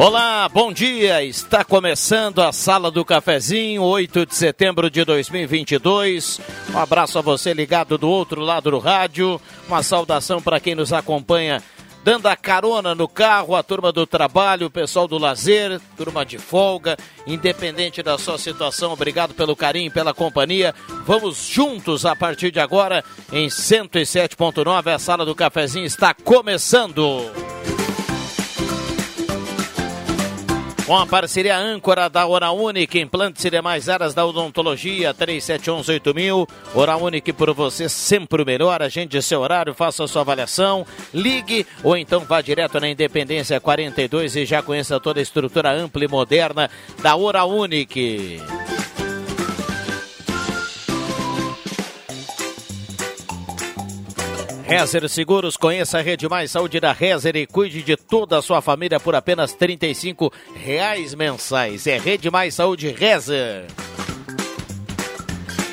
Olá, bom dia. Está começando a Sala do Cafezinho, 8 de setembro de 2022. Um abraço a você ligado do outro lado do rádio. Uma saudação para quem nos acompanha dando a carona no carro, a turma do trabalho, o pessoal do lazer, turma de folga, independente da sua situação, obrigado pelo carinho, pela companhia. Vamos juntos a partir de agora em 107.9. A sala do cafezinho está começando. Com a parceria âncora da Hora Única, implantes e demais áreas da odontologia, 37118000. Hora Única por você sempre o melhor. Agende seu horário, faça sua avaliação, ligue ou então vá direto na Independência 42 e já conheça toda a estrutura ampla e moderna da Hora Única. Rezer Seguros, conheça a Rede Mais Saúde da Rezer e cuide de toda a sua família por apenas R$ reais mensais. É Rede Mais Saúde Rezer.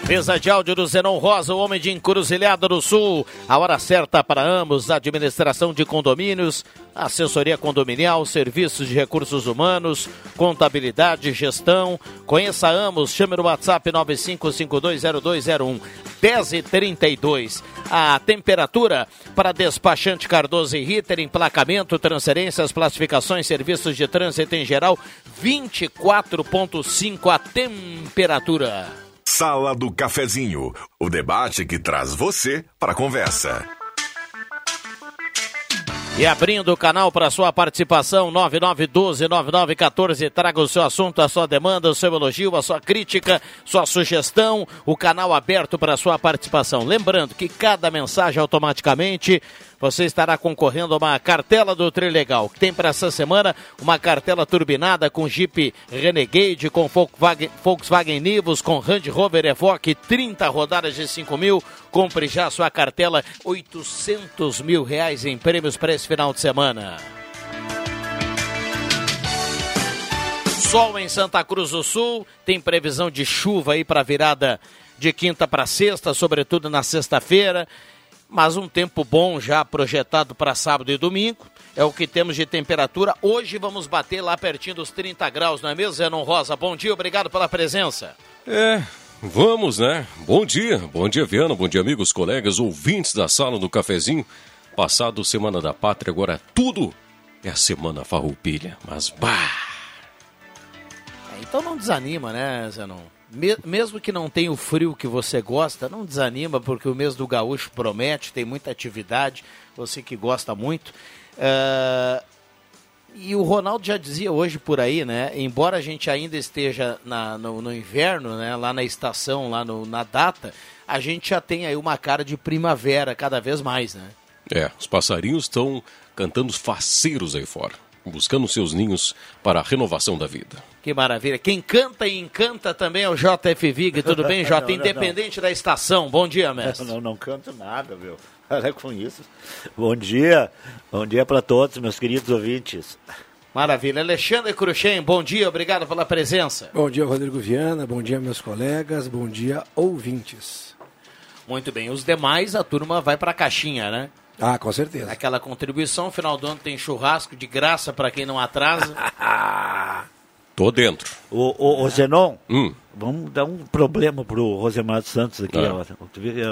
Mesa de áudio do Zenon Rosa, o homem de Encruzilhada do Sul. A hora certa para ambos, administração de condomínios, assessoria condominial, serviços de recursos humanos, contabilidade, gestão. Conheça ambos, chame no WhatsApp 95520201 1032. A temperatura para despachante Cardoso e Ritter, emplacamento, transferências, classificações, serviços de trânsito em geral, 24.5 a temperatura. Sala do Cafezinho, o debate que traz você para a conversa. E abrindo o canal para sua participação, 9912-9914, traga o seu assunto, a sua demanda, o seu elogio, a sua crítica, sua sugestão, o canal aberto para sua participação. Lembrando que cada mensagem automaticamente você estará concorrendo a uma cartela do Trilegal, que tem para essa semana uma cartela turbinada com Jeep Renegade, com Volkswagen, Volkswagen Nivus, com Land Rover Evoque, 30 rodadas de 5 mil. Compre já sua cartela, 800 mil reais em prêmios para esse final de semana. Sol em Santa Cruz do Sul, tem previsão de chuva aí para virada de quinta para sexta, sobretudo na sexta-feira mas um tempo bom já projetado para sábado e domingo. É o que temos de temperatura. Hoje vamos bater lá pertinho dos 30 graus, não é mesmo, Zenon Rosa? Bom dia, obrigado pela presença. É, vamos, né? Bom dia, bom dia, Viana, bom dia, amigos, colegas, ouvintes da sala do cafezinho. Passado Semana da Pátria, agora tudo é a Semana Farroupilha, mas bah! É, então não desanima, né, Zenon? Mesmo que não tenha o frio que você gosta, não desanima, porque o mês do gaúcho promete, tem muita atividade, você que gosta muito. Uh, e o Ronaldo já dizia hoje por aí, né? Embora a gente ainda esteja na, no, no, inverno, né? Lá na estação, lá no, na data, a gente já tem aí uma cara de primavera cada vez mais, né? É, os passarinhos estão cantando faceiros aí fora buscando seus ninhos para a renovação da vida. Que maravilha. Quem canta e encanta também é o JF Vig. Tudo bem, Jota? Independente não. da estação. Bom dia, mestre. Não, não, não canto nada, meu. Olha com isso. Bom dia. Bom dia para todos, meus queridos ouvintes. Maravilha. Alexandre Cruxem, bom dia, obrigado pela presença. Bom dia, Rodrigo Viana, bom dia, meus colegas, bom dia, ouvintes. Muito bem, os demais, a turma vai para a caixinha, né? Ah, com certeza. Aquela contribuição, final do ano tem churrasco de graça para quem não atrasa. Tô dentro. O, o, o Zenon, hum. Vamos dar um problema pro Rosemar Santos aqui. É.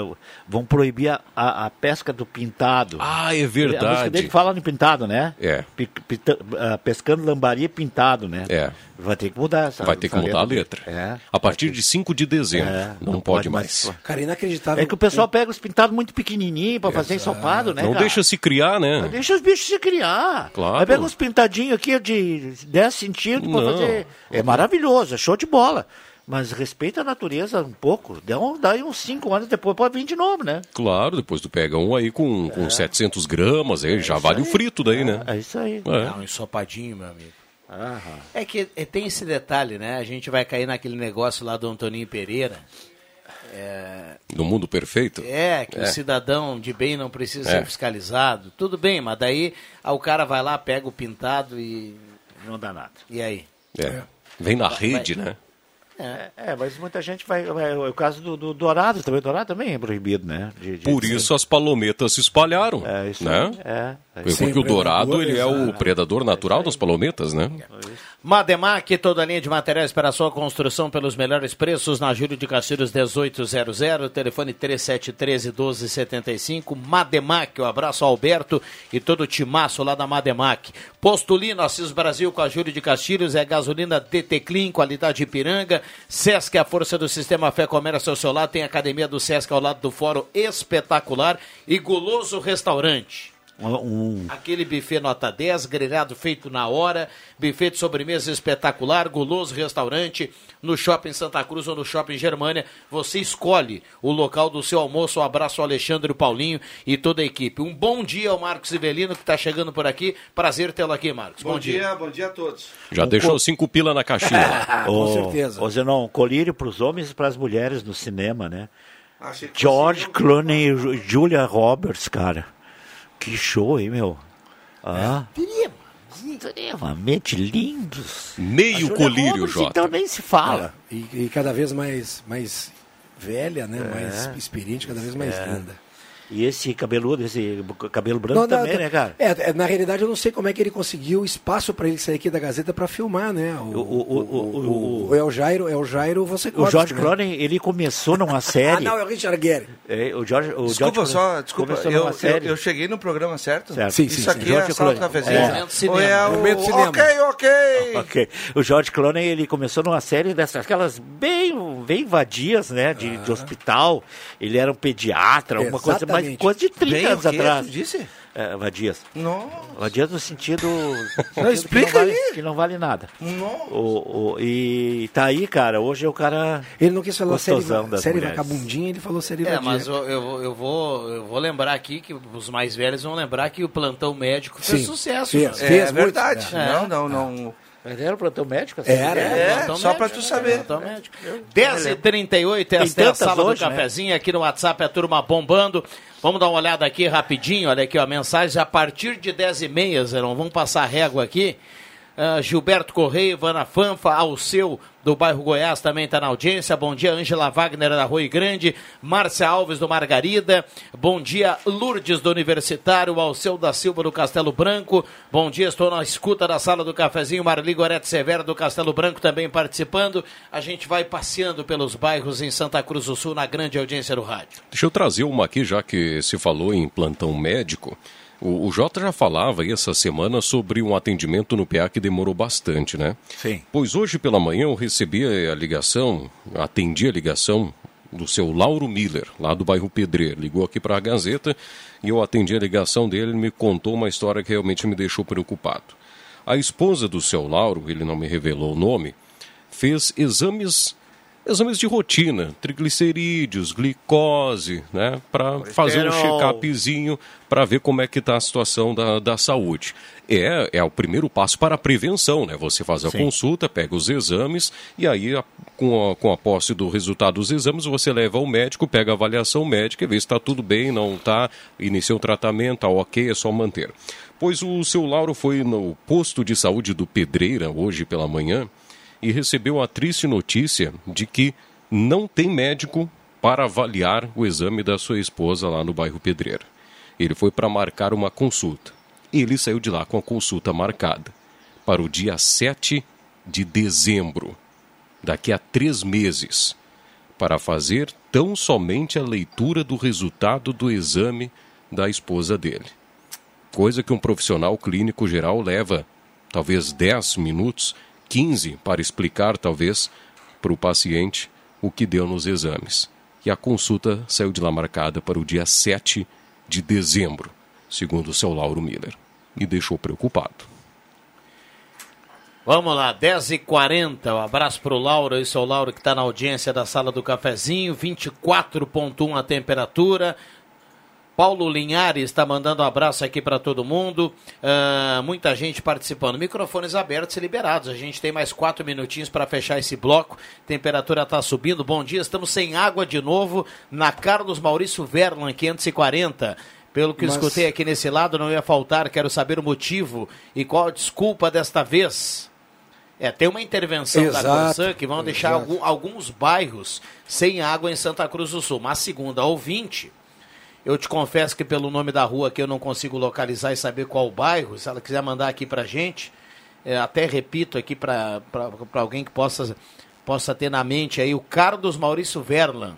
Ó. Vão proibir a, a, a, pesca do pintado. Ah, é verdade. A música dele fala em pintado, né? É. P, p, uh, pescando lambari pintado, né? É. Vai ter que mudar essa Vai ter que mudar a letra. É. A partir de 5 de dezembro. É, não, não, pode, pode mais. mais. Cara, inacreditável. É que o pessoal pega os pintados muito pequenininhos para fazer ensopado, né? Não cara? deixa se criar, né? Não deixa os bichos se criar. Claro. Aí pega uns pintadinhos aqui de 10 centímetros para fazer. É maravilhoso, é show de bola. Mas respeita a natureza um pouco. Dá, um, dá aí uns 5 anos depois pode vir de novo, né? Claro, depois tu pega um aí com, com é. 700 gramas, aí é já vale aí. o frito daí, né? É isso aí. É. um ensopadinho, meu amigo. Aham. É que é, tem esse detalhe, né? A gente vai cair naquele negócio lá do Antoninho Pereira. No mundo perfeito? É, que É. o cidadão de bem não precisa É. ser fiscalizado. Tudo bem, mas daí ah, o cara vai lá, pega o pintado e. Não dá nada. E aí? É. Vem na rede, né? É. É, mas muita gente vai. vai o caso do, do Dourado também. Dourado também é proibido, né? De- de- Por isso as palometas se espalharam. É, isso né? aí. É. é Porque isso aí. o dourado ele é o exato. predador natural das palometas, né? Mademac, toda a linha de materiais para a sua construção pelos melhores preços na Júlio de Castilhos 1800, telefone 3713-1275. Mademac, um abraço ao Alberto e todo o timaço lá da Mademac. Postulino, Assis Brasil com a Júlio de Castilhos, é gasolina DT Clean, qualidade Ipiranga. Sesc, a força do sistema Fé Comércio ao seu lado, tem a academia do Sesc ao lado do Fórum Espetacular e Guloso Restaurante. Um, um- Aquele buffet nota 10, grelhado feito na hora, buffet de sobremesa espetacular, guloso restaurante no Shopping Santa Cruz ou no Shopping Germânia. Você escolhe o local do seu almoço. Um abraço ao Alexandre, o Paulinho e toda a equipe. Um bom dia ao Marcos Ivelino que está chegando por aqui. Prazer tê-lo aqui, Marcos. Bom, dia, bom dia a todos. Já deixou cinco pila na caixinha. Com Ô, certeza. Ô, Zenon, colírio para os homens e para as mulheres no cinema, né? George Clooney e Ju- Julia Roberts, cara. Que show, hein, meu? Ah. Extremamente lindos. Meio colírio, Roberts, Jota. Então nem se fala. E, e cada vez mais, mais velha, né? É. Mais experiente, cada vez mais linda. E esse cabeludo, esse cabelo branco Não, não, também, não, né, cara? É, é, na realidade, eu não sei como é que ele conseguiu espaço para ele sair aqui da Gazeta para filmar, né? O, O- o- o- o- o, o El Jairo, Jairo, você O George Clooney, ele começou numa Ah, série. não, é o Richard Gere. É, o George, o Desculpa George só, desculpa, começou eu, numa eu, série. eu cheguei no programa certo? Certo. Sim, sim, Isso sim. aqui é a sala do Clooney. cafezinho? É. Ou é o... Momento cinema. Ok, ok. Ok. O George Clooney, ele começou numa série dessas, aquelas bem, bem vadias, né, de, de hospital. Ele era um pediatra, uma coisa Exatamente. coisa de 30 Bem, o anos atrás. Tu disse? É, vadias. Não. Vadias no sentido, sentido explica que, não vale, aí. que não vale nada. Não. O, o- e tá aí, cara, hoje é o cara... Ele não quis falar série, série vagabundinha, ele falou série É, vadia. mas eu, eu, vou- eu vou, eu vou lembrar aqui que os mais velhos vão lembrar que o plantão médico fez Sim, sucesso. fez. É, Fez muito, verdade. é. Não, não, não. Mas era o plantão médico? assim? Era, É, Plantão só pra médico, tu saber. plantão médico. 10h38, esta é a sala hoje, do né? cafezinho, aqui no WhatsApp a turma bombando. Vamos dar uma olhada aqui rapidinho, olha aqui, ó, mensagem a partir de 10h30, Zerão, vamos passar a régua aqui. Ah, Gilberto Correia, Ivana Fanfa, Alceu do bairro Goiás também está na audiência. Bom dia, Ângela Wagner da Rui Grande, Márcia Alves do Margarida. Bom dia, Lourdes do Universitário, Alceu da Silva do Castelo Branco. Bom dia, estou na escuta da sala do cafezinho. Marli Gorete Severo do Castelo Branco também participando. A gente vai passeando pelos bairros em Santa Cruz do Sul na grande audiência do rádio. Deixa eu trazer uma aqui, já que se falou em plantão médico. O, o Jota já falava aí essa semana sobre um atendimento no PA que demorou bastante, né? Sim. Pois hoje pela manhã eu recebi a ligação, atendi a ligação do seu Lauro Miller, lá do bairro Pedreiro. Ligou aqui para a Gazeta e eu atendi a ligação dele e me contou uma história que realmente me deixou preocupado. A esposa do seu Lauro, ele não me revelou o nome, fez exames exames de rotina, triglicerídeos, glicose, né, para fazer um check-upzinho para ver como é que está a situação da, da saúde. É, é o primeiro passo para a prevenção, né? Você faz a Sim. consulta, pega os exames e aí a- com, a, com a posse do resultado dos exames você leva ao médico, pega a avaliação médica e vê se está tudo bem, não está, inicia o tratamento, tá ok, é só manter. Pois o seu Lauro foi no posto de saúde do Pedreira hoje pela manhã e recebeu a triste notícia de que não tem médico para avaliar o exame da sua esposa lá no bairro Pedreira. Ele foi para marcar uma consulta. E ele saiu de lá com a consulta marcada para o dia 7 de dezembro, daqui a três meses, para fazer tão somente a leitura do resultado do exame da esposa dele. Coisa que um profissional clínico geral leva talvez 10 minutos, 15 para explicar, talvez, para o paciente o que deu nos exames. E a consulta saiu de lá marcada para o dia 7 de dezembro, segundo o seu Lauro Miller. Me deixou preocupado. Vamos lá, 10h40, um abraço pro Lauro, esse é o Lauro que está na audiência da sala do cafezinho, 24.1 a temperatura. Paulo Linhares está mandando um abraço aqui para todo mundo. Ah, muita gente participando. Microfones abertos e liberados. A gente tem mais quatro minutinhos para fechar esse bloco. Temperatura está subindo. Bom dia, estamos sem água de novo na Carlos Maurício Verlan, 540. Pelo que eu Mas- escutei aqui nesse lado, não ia faltar. Quero saber o motivo e qual a desculpa desta vez. É, tem uma intervenção da Exato, Corsã que vão deixar algum- alguns bairros sem água em Santa Cruz do Sul. Mas segundo a ouvinte, eu te confesso que pelo nome da rua que eu não consigo localizar e saber qual o bairro, se ela quiser mandar aqui pra gente, é, até repito aqui para alguém que possa, possa ter na mente aí, o Carlos Maurício Verlan,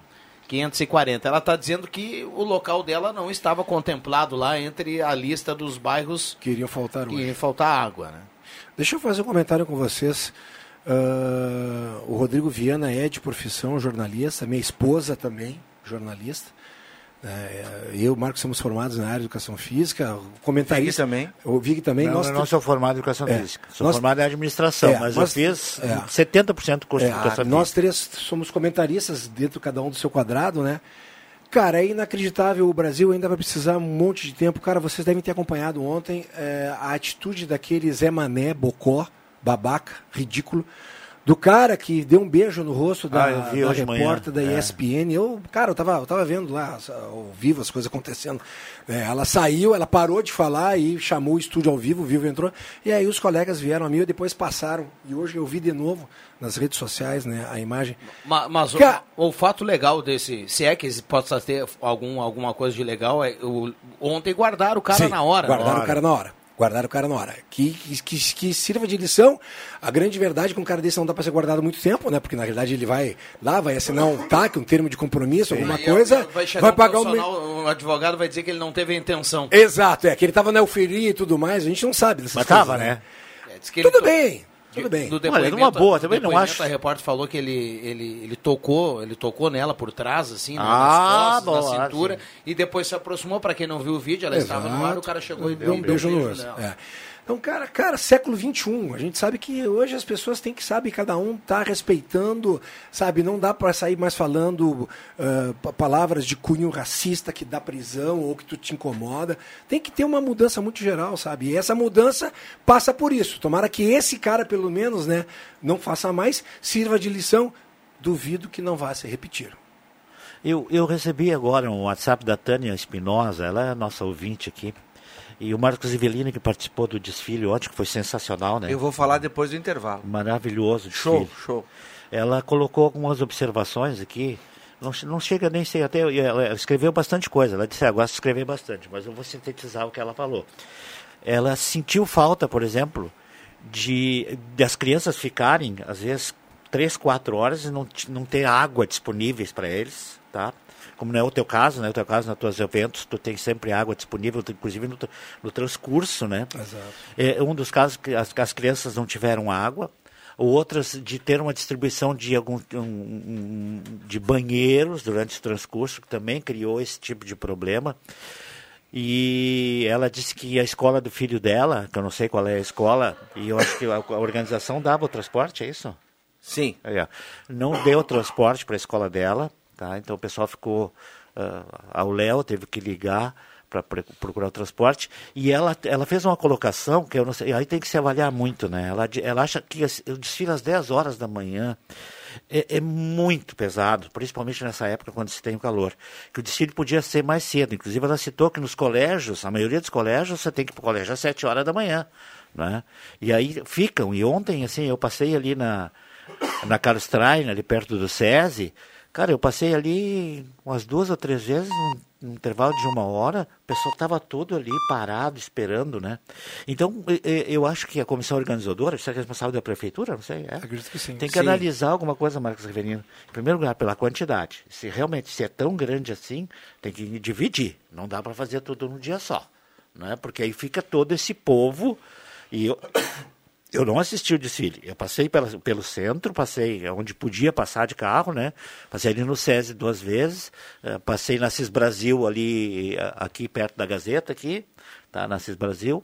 540. Ela está dizendo que o local dela não estava contemplado lá entre a lista dos bairros Que iriam faltar que ia faltar água, né? Deixa eu fazer um comentário com vocês. Ah, o Rodrigo Viana é de profissão jornalista, minha esposa também, jornalista. É, eu e o Marcos somos formados na área de educação física. O comentarista Vig também. O Vig também. Não, nós eu não sou formado em educação É. física. Sou Nós- formado em administração, É, mas nós- eu fiz é. 70% do curso É, de educação nós física. três somos comentaristas dentro cada um do seu quadrado, né? Cara, é inacreditável. O Brasil ainda vai precisar um monte de tempo. Cara, vocês devem ter acompanhado ontem é, a atitude daquele Zé Mané, Bocó, babaca, ridículo, do cara que deu um beijo no rosto da, Ah, da repórter da É. ESPN. Eu, cara, eu tava, eu tava vendo lá ao vivo as coisas acontecendo. É, ela saiu, ela parou de falar e chamou o estúdio ao vivo, o vivo entrou. E aí os colegas vieram a mim e depois passaram. E hoje eu vi de novo nas redes sociais, né, a imagem. Ma- Mas, o- o, fato legal desse, se é que possa ter algum, alguma coisa de legal, é o, ontem guardaram o cara Sim, na hora. Guardaram né? o cara na hora. Guardaram o cara na hora. Que, que, que, sirva de lição. A grande verdade é que um cara desse não dá para ser guardado muito tempo, né? Porque na realidade ele vai lá, vai assinar um TAC, um termo de compromisso, alguma Aí, coisa, vai, vai pagar um. um advogado vai dizer que ele não teve a intenção. Exato, é, que ele tava na euforia e tudo mais, a gente não sabe dessas Mas coisas. tava, né? É, que ele Tudo bem, tudo bem. No Olha, depoimento, numa boa, também no não acho. A repórter falou que ele, ele, ele tocou, ele tocou nela por trás, assim, né, Ah, nas costas, boa, na cintura, sim. e depois se aproximou, para quem não viu o vídeo, ela estava no ar, o cara chegou e deu um beijo no rosto. nela. É. Então, cara, cara, século XXI, a gente sabe que hoje as pessoas têm que saber, cada um tá respeitando, sabe, não dá para sair mais falando pa- palavras de cunho racista que dá prisão ou que tu te incomoda. Tem que ter uma mudança muito geral, sabe? E essa mudança passa por isso. Tomara que esse cara, pelo menos, né, não faça mais, sirva de lição. Duvido que não vá se repetir. Eu, eu recebi agora um WhatsApp da Tânia Espinosa, ela é nossa ouvinte aqui. E o Marcos Ivelini, que participou do desfile ontem, que foi sensacional, né? Eu vou falar depois do intervalo. Maravilhoso Show, desfile. show. Ela colocou algumas observações aqui. Não, não chega nem sei até. Ela escreveu bastante coisa. Ela disse, ah, gosta de escrever bastante, mas eu vou sintetizar o que ela falou. Ela sentiu falta, por exemplo, de das crianças ficarem, às vezes, três, quatro horas e não, não ter água disponíveis para eles, tá? Como não é o teu caso, né? O teu caso, nos teus eventos, tu tem sempre água disponível, tu- inclusive no, no transcurso, né? Exato. É um dos casos que as, as crianças não tiveram água, ou outras de ter uma distribuição de algum um- de banheiros durante o transcurso, que também criou esse tipo de problema. E ela disse que a escola do filho dela, que eu não sei qual é a escola, e eu acho que a, a organização dava o transporte, é isso? Sim. Não deu transporte para a escola dela, tá? Então o pessoal ficou. ah, ao Léo teve que ligar para procurar o transporte. E ela, ela fez uma colocação que eu não sei. Aí tem que se avaliar muito, né? Ela, ela acha que o desfile às 10 horas da manhã é, é muito pesado, principalmente nessa época quando se tem o calor. Que o desfile podia ser mais cedo. Inclusive, ela citou que nos colégios, a maioria dos colégios, você tem que ir para o colégio às 7 horas da manhã. Né? E aí ficam. E ontem, assim, eu passei ali na, na Carlos Train, ali perto do SESI. Cara, eu passei ali umas duas ou três vezes, num, intervalo de uma hora, o pessoal estava todo ali parado, esperando, né? Então, eu acho que a comissão organizadora, isso é responsável da prefeitura, não sei, é? Acredito que sim. Tem que Sim. analisar alguma coisa, Marcos Riverino. Em primeiro lugar, pela quantidade. Se realmente se é tão grande assim, tem que dividir. Não dá para fazer tudo num dia só. Né? Porque aí fica todo esse povo. E eu, eu não assisti o desfile. Eu passei pela, pelo centro, passei onde podia passar de carro, né? Passei ali no SESI duas vezes, eh, passei na CIS Brasil ali, eh, aqui perto da Gazeta, aqui, tá? Na CIS Brasil,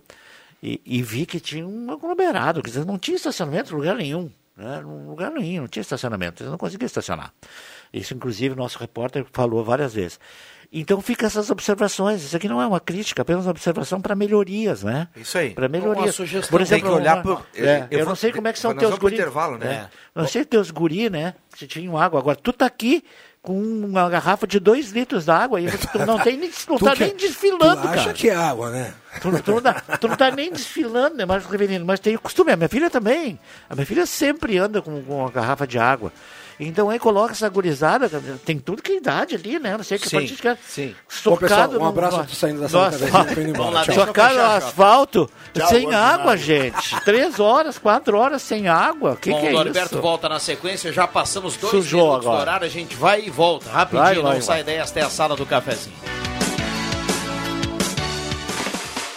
e, e vi que tinha um aglomerado, quer dizer, não tinha estacionamento em lugar nenhum. Né? Em lugar nenhum, não tinha estacionamento, eles não conseguiam estacionar. Isso, inclusive, nosso repórter falou várias vezes. Então fica essas observações. Isso aqui não é uma crítica, apenas uma observação para melhorias, né? Isso aí. Para melhorias. Uma sugestão. Por exemplo, Tem que olhar uma- pro- é, eu eu, vou- não sei como é que são teus vamos pro guri. intervalo, né? É. Não sei teus guri, né? Que tinham água. Agora, tu tá aqui com uma garrafa de 2 litros d'água e tu não, tem, nem- não Tu tá que- nem desfilando, tu acha cara. que é água, né? Tu, tu não tá, tu não tá nem desfilando, né, Marcos Revelino? Mas tem o costume. A minha filha também. A minha filha sempre anda com, com uma garrafa de água. Então aí coloca essa gurizada, tem tudo que é idade ali, né? Não sei que Sim, pode ficar sim. Bom, pessoal, socado um abraço no, saindo da sala Socado no asfalto, Tchau, sem água, gente. Três horas, quatro horas sem água. O que, Bom, que é o Norberto isso? volta na sequência, já passamos dois Sujou minutos agora. do horário, a gente vai e volta rapidinho, Vai, não vai, sai daí, esta é a sala do cafezinho.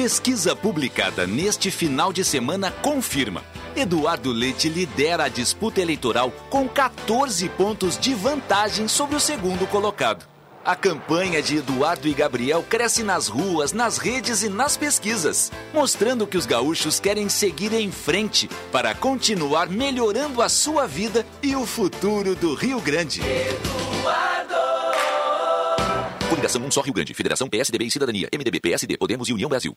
Pesquisa publicada neste final de semana confirma. Eduardo Leite lidera a disputa eleitoral com 14 pontos de vantagem sobre o segundo colocado. A campanha de Eduardo e Gabriel cresce nas ruas, nas redes e nas pesquisas, mostrando que os gaúchos querem seguir em frente para continuar melhorando a sua vida e o futuro do Rio Grande. Coligação Um Só Rio Grande, Federação PSDB e Cidadania, MDB, PSD, Podemos e União Brasil.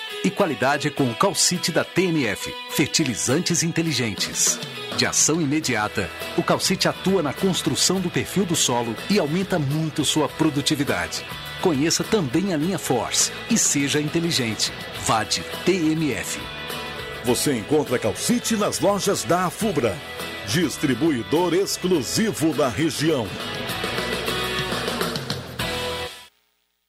E qualidade com o calcite da TNF, fertilizantes inteligentes. De ação imediata, o calcite atua na construção do perfil do solo e aumenta muito sua produtividade. Conheça também a linha Force e seja inteligente. Vade TMF. Você encontra calcite nas lojas da Afubra. Distribuidor exclusivo da região.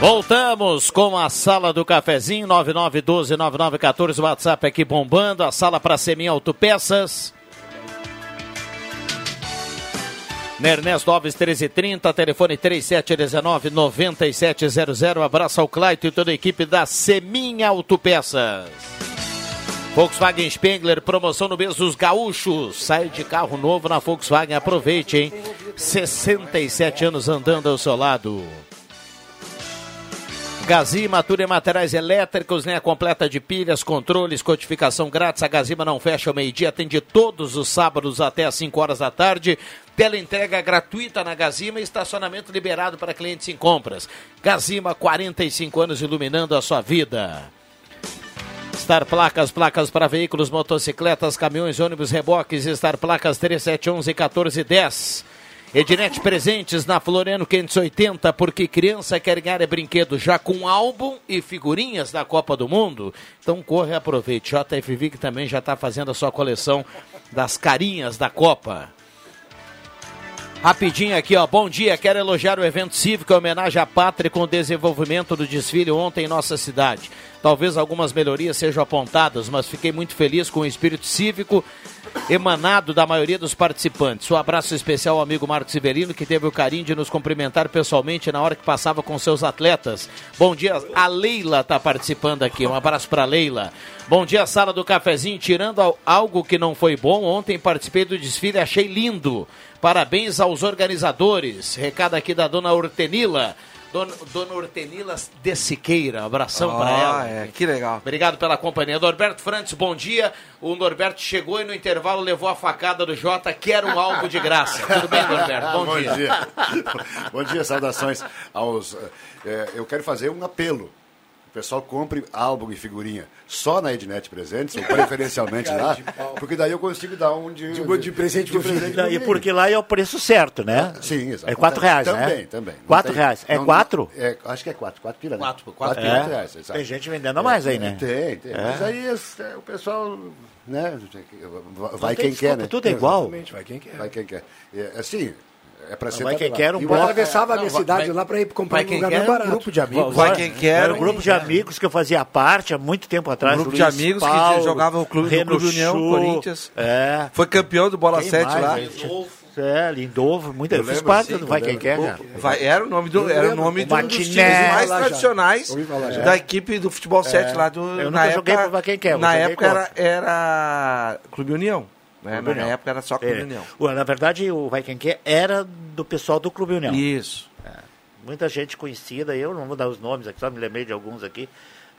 Voltamos com a sala do cafezinho 99129914, o WhatsApp aqui bombando, a sala para Semin Autopeças. Na Ernesto Alves 1330, telefone 3719-9700. Abraço ao Claito e toda a equipe da Semin Autopeças. Volkswagen Spengler, promoção no mês dos gaúchos. Sai de carro novo na Volkswagen, aproveite, hein? 67 anos andando ao seu lado. Gazima, tudo em materiais elétricos, linha completa de pilhas, controles, codificação grátis. A Gazima não fecha ao meio-dia, atende todos os sábados até às 5 horas da tarde. Tela entrega gratuita na Gazima e estacionamento liberado para clientes em compras. Gazima, 45 anos iluminando a sua vida. Star Placas, placas para veículos, motocicletas, caminhões, ônibus, reboques, Star Placas 3711 1410. Ednet Presentes na Floriano 580, porque criança quer ganhar é brinquedo já com álbum e figurinhas da Copa do Mundo. Então corre e aproveite. JFV que também já está fazendo a sua coleção das carinhas da Copa. Rapidinho aqui, ó. Bom dia. Quero elogiar o evento cívico em homenagem à pátria com o desenvolvimento do desfile ontem em nossa cidade. Talvez algumas melhorias sejam apontadas, mas fiquei muito feliz com o espírito cívico emanado da maioria dos participantes. Um abraço especial ao amigo Marcos Severino, que teve o carinho de nos cumprimentar pessoalmente na hora que passava com seus atletas. Bom dia, a Leila está participando aqui. Um abraço para Leila. Bom dia, sala do cafezinho. Tirando algo que não foi bom, ontem participei do desfile, achei lindo. Parabéns aos organizadores. Recado aqui da dona Hortenila. Dona, dona Hortenila de Siqueira, abração para ela. é, que legal. Obrigado pela companhia. Norberto Frantes, bom dia. O Norberto chegou e no intervalo levou a facada do Jota, quer um álbum de graça. Tudo bem, Norberto? Bom, Bom dia. dia. Bom dia, saudações aos. eh, eu quero fazer um apelo. O pessoal compre álbum e figurinha só na Ednet Presentes, ou preferencialmente lá, de porque daí eu consigo dar um de, De- de presente filho. pro E porque lá é o preço certo, né? Sim, exato. É quatro reais, também, né? Também, também. Não Quatro tem- reais. É não- quatro? É, acho que é quatro. Quatro pila, né? Quatro, quatro, quatro. quatro É. reais, exato. Tem gente vendendo a mais aí, né? Tem, tem. É. Mas aí é, o pessoal, né? Vai quem quer, desconto, né? tudo é igual. Exatamente, vai quem quer. Vai quem quer. É, assim, é pra ser Vai quem quer, um E Eu bloco. atravessava a minha cidade vai- lá para ir comprar vai um quem lugar quer, mais barato. um grupo de amigos. Vai quem quer. Era um grupo de amigos que eu fazia parte há muito tempo atrás. Um grupo Luiz de amigos que Paulo, jogava o clube- no Reno Clube União, Chu, Corinthians. É. Foi campeão do Bola Quem 7 mais, lá. né? É, Lindolfo, muita Eu eu fiz parte sim, do Vai Quem. Quer, cara. Vai, era o nome do, era o nome um dos times mais tradicionais da equipe do futebol 7 lá do. Eu na nunca joguei época, pro Vai Quem Quer, Na época era, era Clube União. Né? Na União. época era só Clube É. União. Na verdade, o Vai Quem Quer era do pessoal do Clube União. Isso. Muita gente conhecida, eu não vou dar os nomes aqui, só me lembrei de alguns aqui,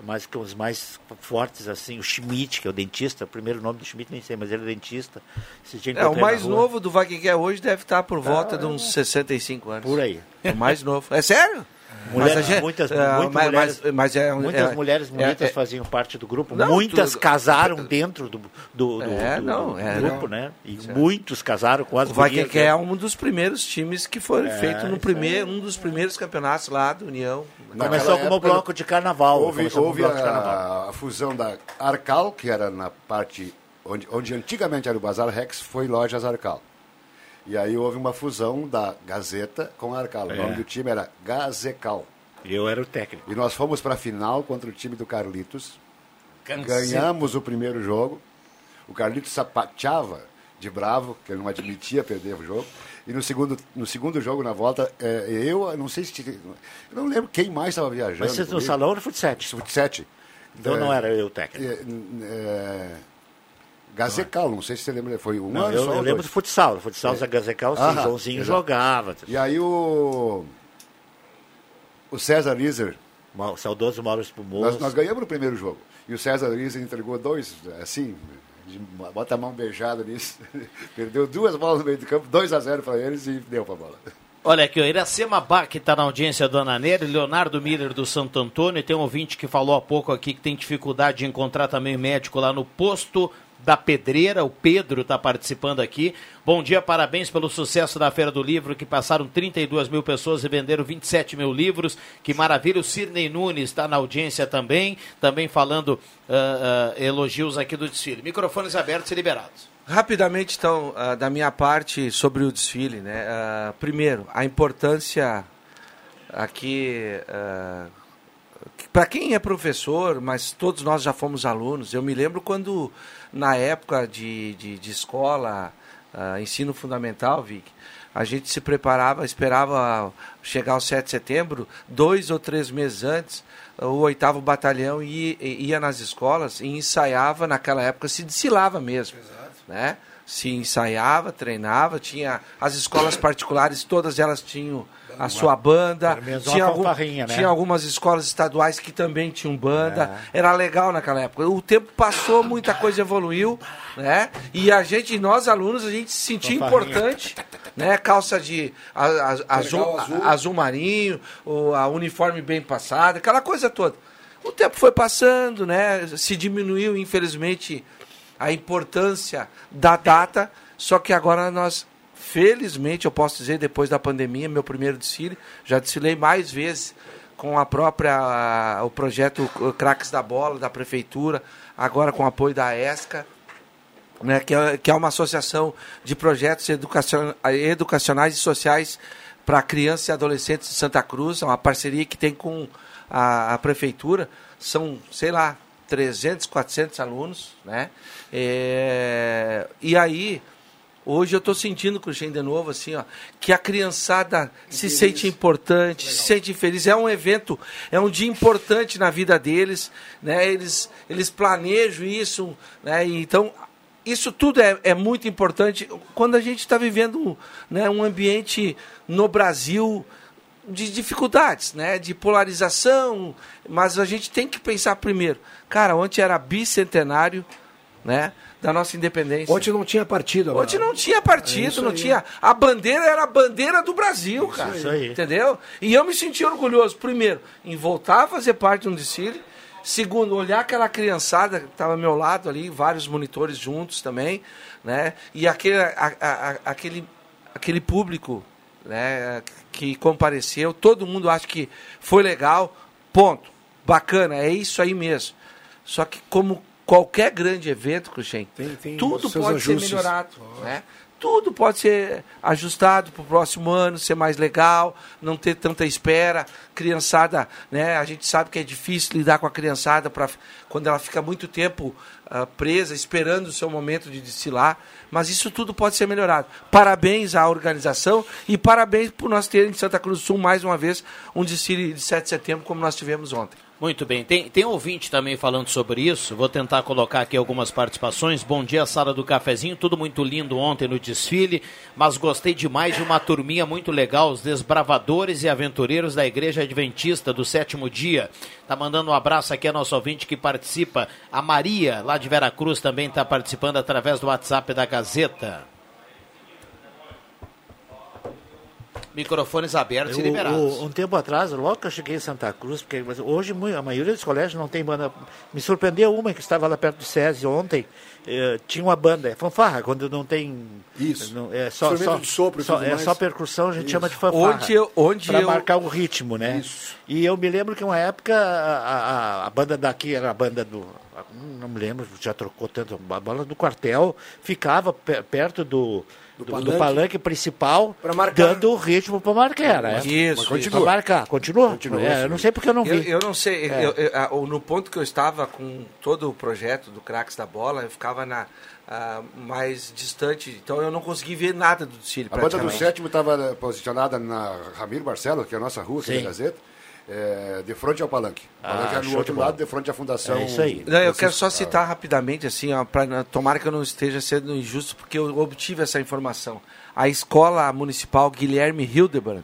mas que os mais fortes, assim, o Schmidt, que é o dentista, o primeiro nome do Schmidt nem sei, mas ele é dentista. É, o mais novo do Vai Quem Quer hoje deve estar por volta de uns 65 anos. Por aí. O mais novo. É sério? Mulheres, a gente- muitas, é, muitas mas- mulheres, mas- mas é muitas é- mulheres é- bonitas é- faziam parte do grupo. Não, muitas tu- casaram dentro do, do, do- É, do- não, do é, grupo, não. né? E muitos casaram com as O Vai Quer é né? um dos primeiros times que foi É, feito no primeiro, um dos primeiros campeonatos lá do União. Começou como época, bloco de carnaval. Houve, houve de carnaval. a, a fusão da Arcal, que era na parte onde, onde antigamente era o Bazar Rex, foi Lojas Arcal. E aí houve uma fusão da Gazeta com a Arcal. O É. nome do time era Gazecal. Eu era o técnico. E nós fomos para a final contra o time do Carlitos. Gazeta. Ganhamos o primeiro jogo. O Carlitos sapateava de bravo, que ele não admitia perder o jogo. E no segundo, no segundo jogo, na volta, é, eu não sei se. Eu não lembro quem mais estava viajando. Mas vocês no salão era futsal. Futsete. Então É, não era eu o técnico. é, é, Gazecal, não sei se você lembra, foi um Não, ano eu, só. eu lembro dois. do futsal. O futsal da Gazecal, sim, Aham, Joãozinho exato. jogava. E aí o. O César Lizer. O saudoso Mauro Espumoso. Nós, nós ganhamos no primeiro jogo. E o César Lizer entregou dois, assim, de- bota a mão beijada nisso. Perdeu duas bolas no meio do campo, 2 a 0 para eles e deu para a bola. Olha aqui, o Iracema Bach, que está na audiência do Ananeiro, Leonardo Miller do Santo Antônio, tem um ouvinte que falou há pouco aqui que tem dificuldade de encontrar também médico lá no posto da Pedreira, o Pedro está participando aqui. Bom dia, parabéns pelo sucesso da Feira do Livro, que passaram 32 mil pessoas e venderam 27 mil livros. Que maravilha, o Cirnei Nunes está na audiência também, também falando ah, ah, elogios aqui do desfile. Microfones abertos e liberados. Rapidamente, então, ah, da minha parte sobre o desfile, né? Primeiro, a importância aqui para quem é professor, mas todos nós já fomos alunos. Eu me lembro quando na época de, de, de escola, ah, ensino fundamental, Vic, a gente se preparava, esperava chegar ao 7 de setembro, dois ou três meses antes, o oitavo batalhão ia, ia nas escolas e ensaiava, naquela época se desfilava mesmo. Né? Se ensaiava, treinava, tinha as escolas particulares, todas elas tinham a sua banda. Tinha, algum- né? tinha algumas escolas estaduais que também tinham banda. Era legal naquela época. O tempo passou, muita coisa evoluiu, né? E a gente, nós alunos, a gente se sentia importante, né? Calça de a- a- azul, azul. azul marinho, o a uniforme bem passado, aquela coisa toda. O tempo foi passando, né? Se diminuiu, infelizmente, a importância da data, só que agora nós, felizmente, eu posso dizer, depois da pandemia, meu primeiro desfile, já desfilei mais vezes com a própria, o projeto Craques da Bola, da Prefeitura, agora com o apoio da ESCA, né, que, é, que é uma associação de projetos educacion- educacionais e sociais para crianças e adolescentes de Santa Cruz, é uma parceria que tem com a, a prefeitura, são, sei lá, 300, 400 alunos, né? É, e aí, hoje eu estou sentindo, Cruxem, de novo, assim, ó, que a criançada se sente importante, se sente feliz. É um evento, é um dia importante na vida deles, né? Eles, eles planejam isso, né? Então, isso tudo é, é muito importante quando a gente está vivendo né, um ambiente no Brasil de dificuldades, né, de polarização, mas a gente tem que pensar primeiro. Cara, ontem era bicentenário, né, da nossa independência. Ontem não tinha partido. Ontem não tinha É partido, isso não aí. tinha. A bandeira era a bandeira do Brasil, cara. isso aí. Entendeu? E eu me senti orgulhoso, primeiro, em voltar a fazer parte de um desfile. Segundo, olhar aquela criançada que estava ao meu lado ali, vários monitores juntos também, né? E aquele, a- a- aquele, aquele público né, que compareceu, todo mundo acha que foi legal, ponto. Bacana, é isso aí mesmo. Só que como qualquer grande evento, Cruxem, tudo pode ajustes. ser melhorado, né? Tudo pode ser ajustado para o próximo ano, ser mais legal, não ter tanta espera. Criançada, né? A gente sabe que é difícil lidar com a criançada pra, quando ela fica muito tempo ah, presa, esperando o seu momento de desfilar. Mas isso tudo pode ser melhorado. Parabéns à organização e parabéns por nós terem em Santa Cruz do Sul, mais uma vez, um desfile de 7 de setembro, como nós tivemos ontem. Muito bem. Tem, tem ouvinte também falando sobre isso. Vou tentar colocar aqui algumas participações. Bom dia, sala do cafezinho. Tudo muito lindo ontem no desfile, mas gostei demais de uma turminha muito legal, os desbravadores e aventureiros da Igreja Adventista do sétimo dia. Tá mandando um abraço aqui a nosso ouvinte que participa. A Maria, lá de Veracruz, também está participando através do WhatsApp da Gazeta. Microfones abertos e Eu- liberados. o- um tempo atrás, logo que eu cheguei em Santa Cruz, porque hoje a maioria dos colégios não tem banda. Me surpreendeu uma que estava lá perto do SESI ontem, eh, tinha uma banda, é fanfarra, quando não tem. Isso. Não, é só, só, de sopro e só- é só percussão, a gente Isso. chama de fanfarra. Onde eu- onde pra eu- marcar o ritmo, né? E eu me lembro que uma época a, a- a banda daqui era a banda do. Não me lembro, já trocou tanto. A banda do quartel ficava pe- perto do. Do, do palanque, palanque. principal, dando o ritmo para marcar, né? Isso, Pra isso. marcar. Continua? Continua, É, eu não sei porque eu não vi. Eu, eu não sei, É. eu- eu- no ponto que eu estava com todo o projeto do Cracks da Bola, eu ficava na, ah, mais distante, então eu não consegui ver nada do desfile. A banda do sétimo estava posicionada na Ramiro Barcelos, que é a nossa rua aqui Sim. da Gazeta, é, de frente ao palanque. O Ah, palanque é show no outro lado, de frente à fundação. É isso aí. Não, eu quero só citar rapidamente, assim, ó, pra, tomara que eu não esteja sendo injusto, porque eu obtive essa informação. A escola municipal Guilherme Hildebrand,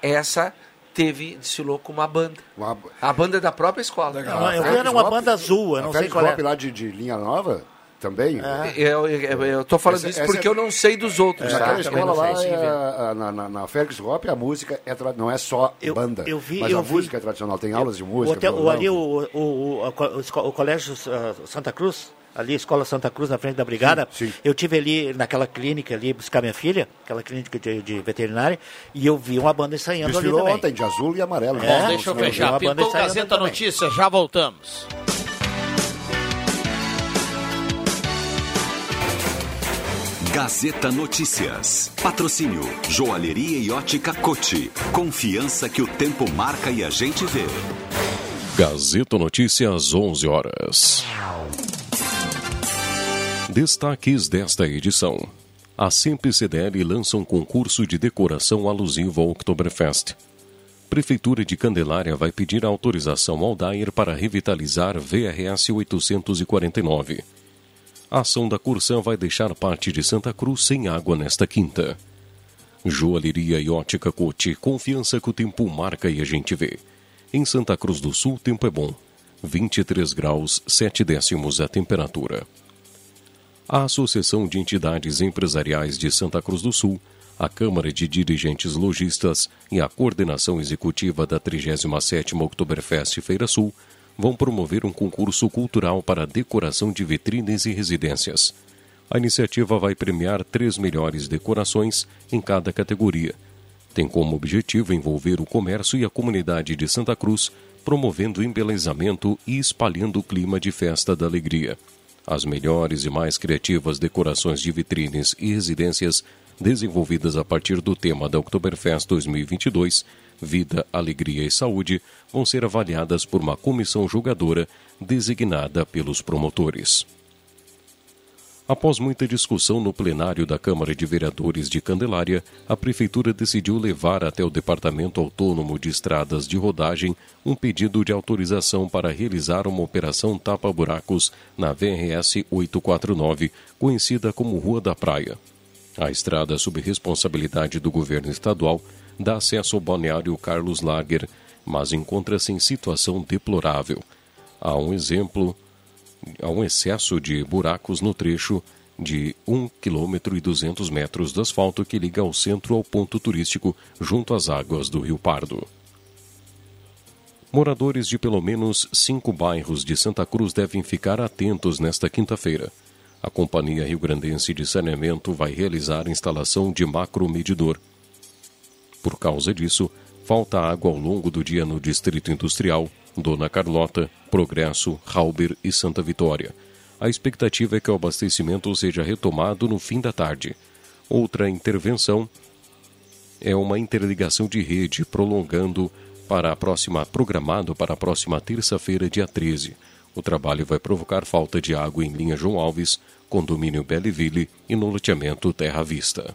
essa teve, desfilou com uma banda. Uma- A banda da própria escola. Não, eu vi era uma banda azul, eu não sei qual é. lá de, de linha nova, também. Eu, eu, eu tô falando Essa- porque é- eu não sei dos outros. tá? Também escola não lá, sei, é, na, na, na Félix Hop, a música é tra- não é só Eu- banda, eu vi- mas eu a vi- música é tradicional. Tem aulas de O, música. hotel- o, ali, o, o, o, o colégio ah, Santa Cruz, ali, a Escola Santa Cruz, na frente da Brigada, Sim, sim. eu tive ali naquela clínica ali buscar minha filha, aquela clínica de, de veterinária, e eu vi uma banda ensaiando Desfilou ali também. ontem, de azul e amarelo. É, Bom, Deixa eu fechar. Pintou Gazeta também. Notícias, já voltamos. Gazeta Notícias. Patrocínio Joalheria e Ótica Cote. Confiança que o tempo marca e a gente vê. Gazeta Notícias, 11 horas. Destaques desta edição. a Sempre CDL lança um concurso de decoração alusivo ao Oktoberfest. Prefeitura de Candelária vai pedir autorização ao DAIR para revitalizar VRS 849. A ação da Cursan vai deixar parte de Santa Cruz sem água nesta quinta. Joalheria e ótica Cote, confiança que o tempo marca e a gente vê. Em Santa Cruz do Sul, tempo é bom. 23 graus, 7 décimos a temperatura. A Associação de Entidades Empresariais de Santa Cruz do Sul, a Câmara de Dirigentes Logistas e a Coordenação Executiva da 37ª Oktoberfest Feira Sul vão promover um concurso cultural para decoração de vitrines e residências. A iniciativa vai premiar três melhores decorações em cada categoria. Tem como objetivo envolver o comércio e a comunidade de Santa Cruz, promovendo embelezamento e espalhando o clima de festa da alegria. As melhores e mais criativas decorações de vitrines e residências desenvolvidas a partir do tema da Oktoberfest 2022, Vida, Alegria e Saúde, vão ser avaliadas por uma comissão julgadora designada pelos promotores. Após muita discussão no plenário da Câmara de Vereadores de Candelária, a Prefeitura decidiu levar até o Departamento Autônomo de Estradas de Rodagem um pedido de autorização para realizar uma operação tapa-buracos na VRS 849, conhecida como Rua da Praia. A estrada, sob responsabilidade do governo estadual, dá acesso ao balneário Carlos Lager, mas encontra-se em situação deplorável. Há um exemplo há um excesso de buracos no trecho de 1 km e 200 metros de asfalto que liga ao centro ao ponto turístico junto às águas do Rio Pardo. Moradores de pelo menos cinco bairros de Santa Cruz devem ficar atentos nesta quinta-feira. A Companhia Rio Grandense de Saneamento vai realizar a instalação de macromedidor. Por causa disso, falta água ao longo do dia no Distrito Industrial, Dona Carlota, Progresso, Halber e Santa Vitória. A expectativa é que o abastecimento seja retomado no fim da tarde. Outra intervenção é uma interligação de rede prolongando para a próxima programado para a próxima terça-feira, dia 13. O trabalho vai provocar falta de água em linha João Alves, condomínio Belleville e no loteamento Terra Vista.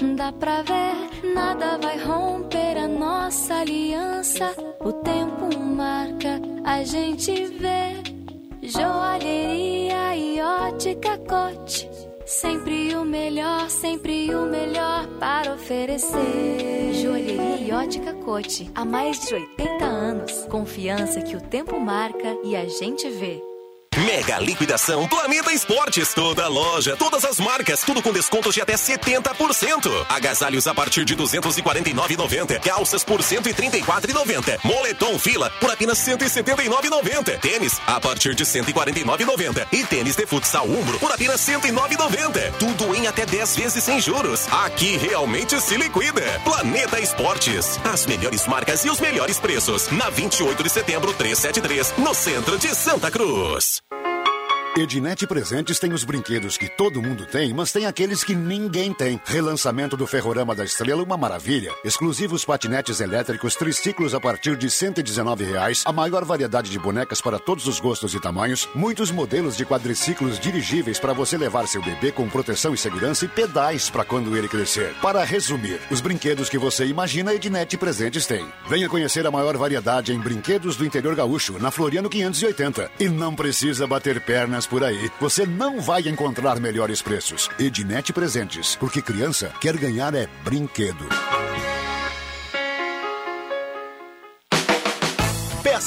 Dá pra ver, nada vai romper a nossa aliança. O tempo marca, a gente vê. Joalheria e ótica cote. Sempre o melhor, sempre o melhor para oferecer. Joalheria e ótica cote. Há mais de 80 anos. Confiança que o tempo marca e a gente vê. Mega liquidação Planeta Esportes. Toda loja, todas as marcas, tudo com descontos de até 70%. Agasalhos a partir de 249,90. Calças por 134,90. Moletom fila por apenas 179,90. Tênis a partir de 149,90. E tênis de futsal Umbro por apenas 109,90. Tudo em até 10 vezes sem juros. Aqui realmente se liquida. Planeta Esportes. As melhores marcas e os melhores preços. Na 28 de setembro 373, no centro de Santa Cruz. Ednet Presentes tem os brinquedos que todo mundo tem, mas tem aqueles que ninguém tem. Relançamento do Ferrorama da Estrela, uma maravilha. Exclusivos patinetes elétricos, triciclos a partir de 119 reais, a maior variedade de bonecas para todos os gostos e tamanhos, muitos modelos de quadriciclos dirigíveis para você levar seu bebê com proteção e segurança e pedais para quando ele crescer. Para resumir, os brinquedos que você imagina, Ednet Presentes tem. Venha conhecer a maior variedade em brinquedos do interior gaúcho, na Floriano 580. E não precisa bater pernas por aí. Você não vai encontrar melhores preços. Ednet Presentes, porque criança quer ganhar é brinquedo.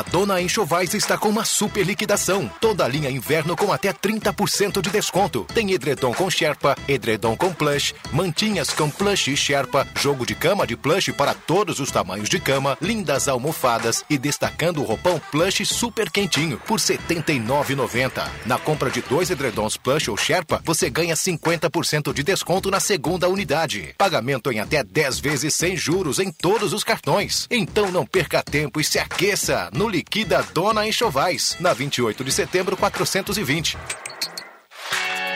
A Dona Enxovais está com uma super liquidação. Toda a linha inverno com até 30% de desconto. Tem edredom com Sherpa, edredom com plush, mantinhas com plush e Sherpa, jogo de cama de plush para todos os tamanhos de cama, lindas almofadas e destacando o roupão plush super quentinho por R$ 79,90. Na compra de dois edredons plush ou Sherpa, você ganha 50% de desconto na segunda unidade. Pagamento em até 10 vezes sem juros em todos os cartões. Então não perca tempo e se aqueça no Liquida Dona Enxovais, na 28 de setembro 420.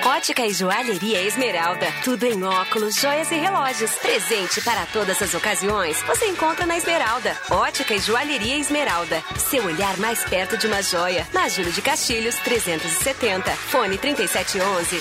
Ótica e Joalheria Esmeralda. Tudo em óculos, joias e relógios. Presente para todas as ocasiões. Você encontra na Esmeralda. Ótica e Joalheria Esmeralda. Seu olhar mais perto de uma joia. Na Júlio de Castilhos, 370. Fone 3711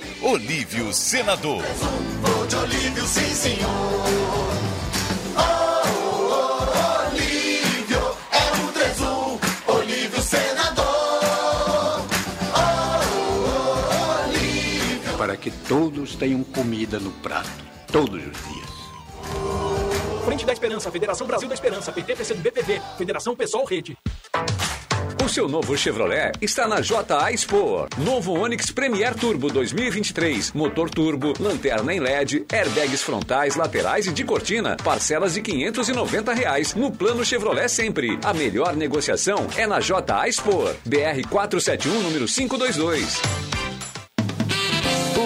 Olívio Senador. Vou de Olívio, sim, senhor. Oh, oh, Olívio, é 131. Olívio Senador. Oh, Olívio. para que todos tenham comida no prato, todos os dias. Frente da Esperança, Federação Brasil da Esperança, PT, PCdoB, BPV, Federação Pessoal Rede. Seu novo Chevrolet está na JA Expo. Novo Onix Premier Turbo 2023. Motor turbo, lanterna em LED, airbags frontais, laterais e de cortina. Parcelas de 590 reais no plano Chevrolet sempre. A melhor negociação é na JA Expo. BR 471 número 522.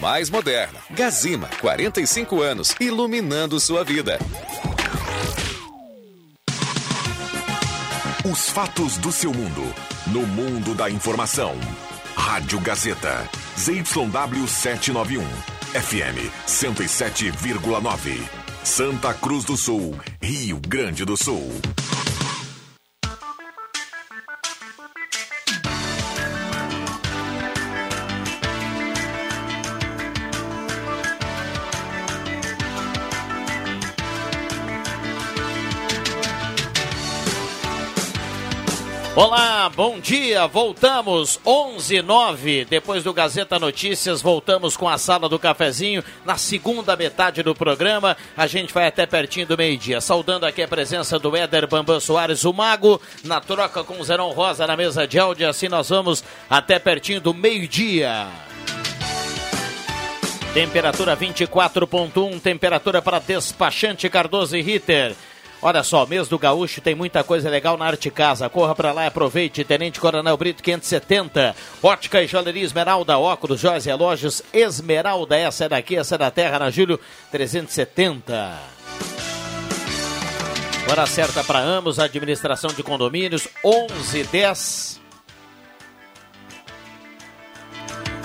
mais moderna. Gazima, 45 anos, iluminando sua vida. Os fatos do seu mundo. No mundo da informação. Rádio Gazeta. ZYW 791. FM 107,9. Santa Cruz do Sul. Rio Grande do Sul. Olá, bom dia. Voltamos 11:09 depois do Gazeta Notícias. Voltamos com a sala do cafezinho na segunda metade do programa. A gente vai até pertinho do meio-dia. Saudando aqui a presença do Éder Bambam Soares, o Mago, na troca com o Zerão Rosa na mesa de áudio. Assim nós vamos até pertinho do meio-dia. Temperatura 24.1, temperatura para despachante Cardoso e Ritter. Olha só, mês do Gaúcho tem muita coisa legal na Arte Casa. Corra para lá e aproveite. Tenente Coronel Brito 570. Ótica e Joalheria Esmeralda, óculos, joias e relógios. Esmeralda, essa é daqui, essa é da terra, na Júlio 370. Hora certa para ambos, administração de condomínios, 1110.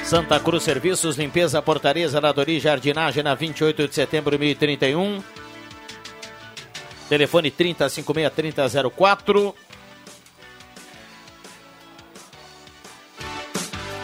Santa Cruz Serviços, limpeza, portaria, zeladoria e jardinagem na 28 de setembro de 1031. Telefone 3056-3004.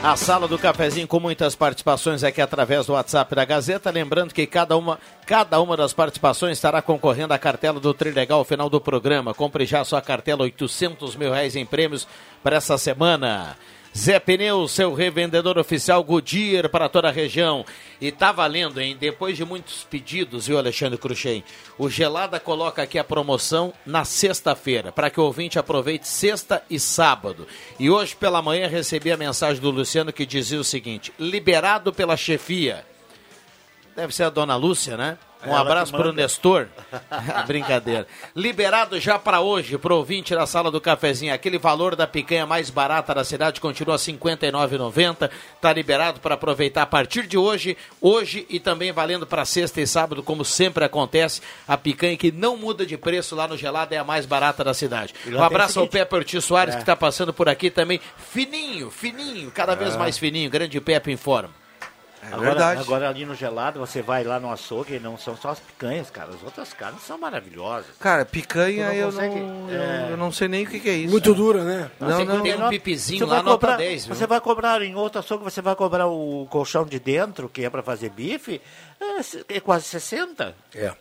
A sala do cafezinho com muitas participações aqui através do WhatsApp da Gazeta. Lembrando que cada uma, cada uma das participações estará concorrendo à cartela do Trilegal ao final do programa. Compre já sua cartela, 800 mil reais em prêmios para essa semana. Zé Pneus, seu revendedor oficial Goodyear para toda a região. E tá valendo, hein? Depois de muitos pedidos, viu, Alexandre Cruxem? O Gelada coloca aqui a promoção na sexta-feira, para que o ouvinte aproveite sexta e sábado. E hoje pela manhã recebi a mensagem do Luciano que dizia o seguinte: liberado pela chefia. Deve ser a dona Lúcia, né? Um Ela abraço para o. Nestor. Brincadeira. Liberado já para hoje, pro ouvinte da sala do cafezinho. Aquele valor da picanha mais barata da cidade continua R$ 59,90. Tá liberado para aproveitar a partir de hoje, hoje e também valendo para sexta e sábado, como sempre acontece. A picanha que não muda de preço lá no gelado é a mais barata da cidade. Um abraço ao Pepe Ortiz Soares, É. que está passando por aqui também. Fininho, fininho, cada vez É. mais fininho. Grande Pepe informa. Agora, agora ali no gelado, você vai lá no açougue e não são só as picanhas, cara. As outras carnes são maravilhosas. Cara, picanha não eu consegue, não, é. eu, não sei nem o que, que é isso. Muito dura, né? Não, Você não. tem um pipizinho lá, nota cobrar, 10, viu? Você vai cobrar em outro açougue, você vai cobrar o colchão de dentro, que é para fazer bife, é, é quase 60. É.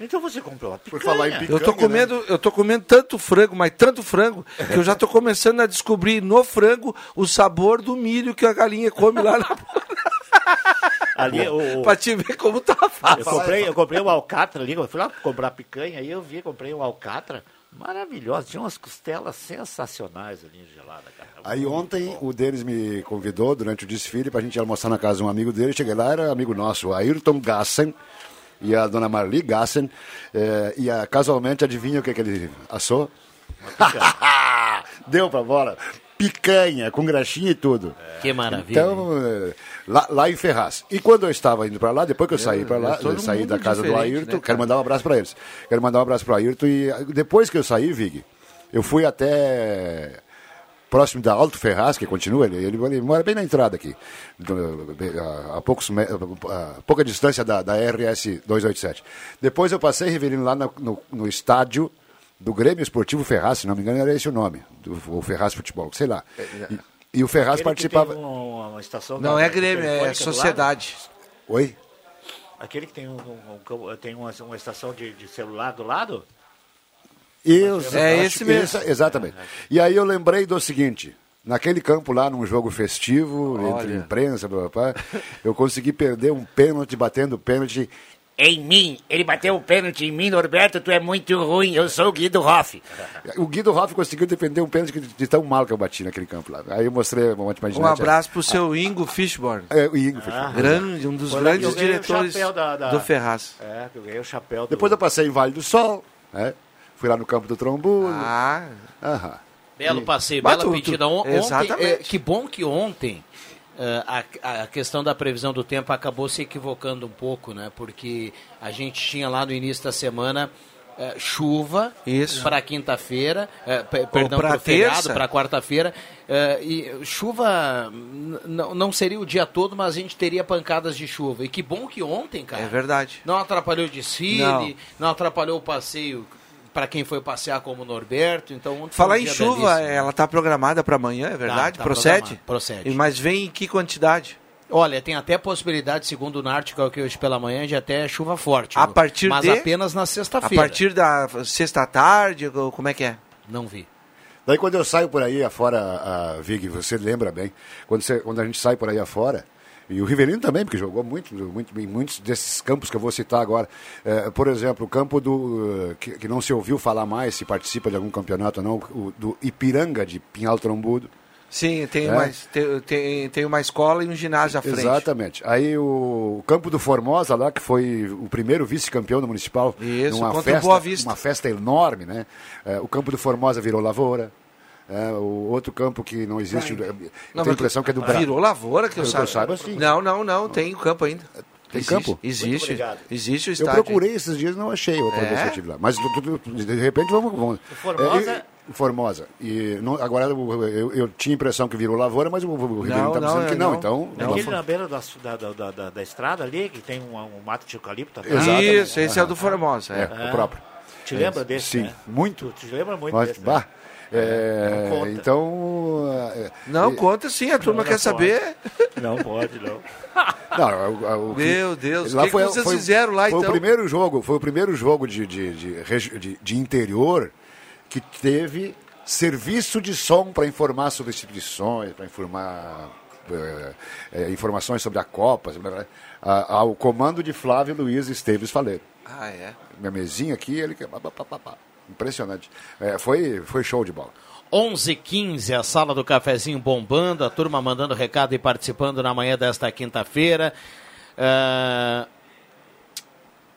Então você comprou a picanha. falar em Eu tô comendo, eu tô comendo tanto frango, mas tanto frango, que eu já tô começando a descobrir no frango o sabor do milho que a galinha come lá na Ali, o, o- pra te ver como tá eu fácil. comprei, eu comprei o alcatra ali, eu fui lá comprar picanha, aí eu vi, comprei o alcatra, maravilhoso, tinha umas costelas sensacionais ali gelada, cara. Aí ontem o Denis me convidou durante o desfile para a gente almoçar na casa de um amigo dele. Cheguei lá, era amigo nosso, o Ayrton Gassen e a dona Marli Gassen. eh, e a- casualmente, adivinha o que, que ele assou? Deu pra bola. Picanha, com graxinha e tudo. Que maravilha. Então, eh, lá, lá em Ferraz. E quando eu estava indo para lá, depois que eu saí para lá, eu eu saí da casa do Ayrton, né, quero mandar um abraço para eles. Quero mandar um abraço para o Ayrton. E depois que eu saí, Vig, eu fui até próximo da Alto Ferraz, que continua, ele, ele, ele mora bem na entrada aqui, a, a poucos, me- a pouca distância da, da RS 287. Depois eu passei, Riverino, lá no, no, no estádio do Grêmio Esportivo Ferraz, se não me engano era esse o nome, do, o Ferraz Futebol, sei lá. E, e o Ferraz Aquele que participava... tem um- uma estação Não da- é Grêmio, é sociedade. Oi? Aquele que tem, um, um- um- tem uma, uma estação de, de celular do lado? Isso, É esse mesmo. essa- exatamente. E aí eu lembrei do seguinte. Naquele campo lá, num jogo festivo, entre Olha. imprensa, blá, blá, blá, eu consegui perder um pênalti, batendo pênalti. Em mim, ele bateu o pênalti em mim, Norberto, tu é muito ruim, eu sou o Guido Hoff. O Guido Hoff conseguiu defender um pênalti de tão mal que eu bati naquele campo lá. Aí eu mostrei uma Um abraço pro seu Ingo Fishborn. É, o Ingo Fishborn. Grande, um dos grandes diretores chapéu da- da- do Ferraz. É, que eu ganhei o chapéu do... Depois eu passei em Vale do Sol, né? fui lá no campo do Trombudo. Ah, Aham. Belo passeio, Mas bela tu- pedida. On- Ontem, Exatamente. é, que bom que ontem a, a questão da previsão do tempo acabou se equivocando um pouco, né? Porque a gente tinha lá no início da semana eh, chuva para quinta-feira, pe- perdão, para feriado, para quarta-feira. eh, e chuva não seria o dia todo, mas a gente teria pancadas de chuva. E que bom que ontem, cara. é verdade. Não atrapalhou o desfile, Não. não, atrapalhou o passeio para quem foi passear como o Norberto. Então, Falar em chuva, belíssimo. ela tá programada para amanhã, é verdade? tá procede? programada, procede. E- Mas vem em que quantidade? Olha, tem até possibilidade, segundo o Nártico, que hoje pela manhã, de até chuva forte. A partir Mas de- apenas na A sexta-feira. partir da sexta-tarde, ou como é que é? Não vi. Daí quando eu saio por aí afora, a Vig, você lembra bem, quando, você- quando a gente sai por aí afora, e o Rivelino também, porque jogou muito, muito em muitos desses campos que eu vou citar agora. É, por exemplo, o campo do. eh, Que, que não se ouviu falar mais, se participa de algum campeonato ou não, o, do Ipiranga de Pinhal Trombudo. Sim, tem, É. uma, tem, tem, tem uma escola e um ginásio à frente. Exatamente. Aí o, campo do Formosa lá, que foi o primeiro vice-campeão do Municipal. Isso, numa contra o festa, Boa Vista. Uma festa enorme, né? É, o campo do Formosa virou lavoura. É, o outro campo que não existe, eu Não, tenho mas a impressão que é do Brasil. Virou lavoura, que eu, Que eu saiba, sim. Não, não, não, tem campo ainda. Tem existe, campo? Existe. Existe o Eu estádio. procurei esses dias não achei outra É? vez que eu estive lá. Mas de repente vamos. vamos. Formosa- É, e- Formosa. E não- agora eu, eu- eu tinha a impressão que virou lavoura, mas o, o Rivelino está não, dizendo que é, não. não. Então. Não. Aquele na beira da, da, da, da, da estrada ali, que tem um, um mato de eucalipto atrás. Isso, esse é o do Formosa. É, É. o próprio. Te lembra É, desse, Sim, né? muito. Tu te lembra muito Mas, desse, né? É, não conta. então. é, Não, e- conta sim, a turma Não, quer não saber. Não pode, não. Não, o- o- o Meu Deus, lá o que, foi- que vocês foi- fizeram lá foi então? O primeiro jogo, foi o primeiro jogo de, de, de, de- de interior que teve serviço de som para informar sobre instituições, para informar eh, eh, informações sobre a Copa, sobre a- a- ao comando de Flávio Luiz Esteves Faleiro. Ah, é? Minha mesinha aqui, ele. pá, pá, pá, pá, pá. Impressionante. É, foi, foi show de bola. 11h15, a sala do cafezinho bombando, a turma mandando recado e participando na manhã desta quinta-feira. Ah,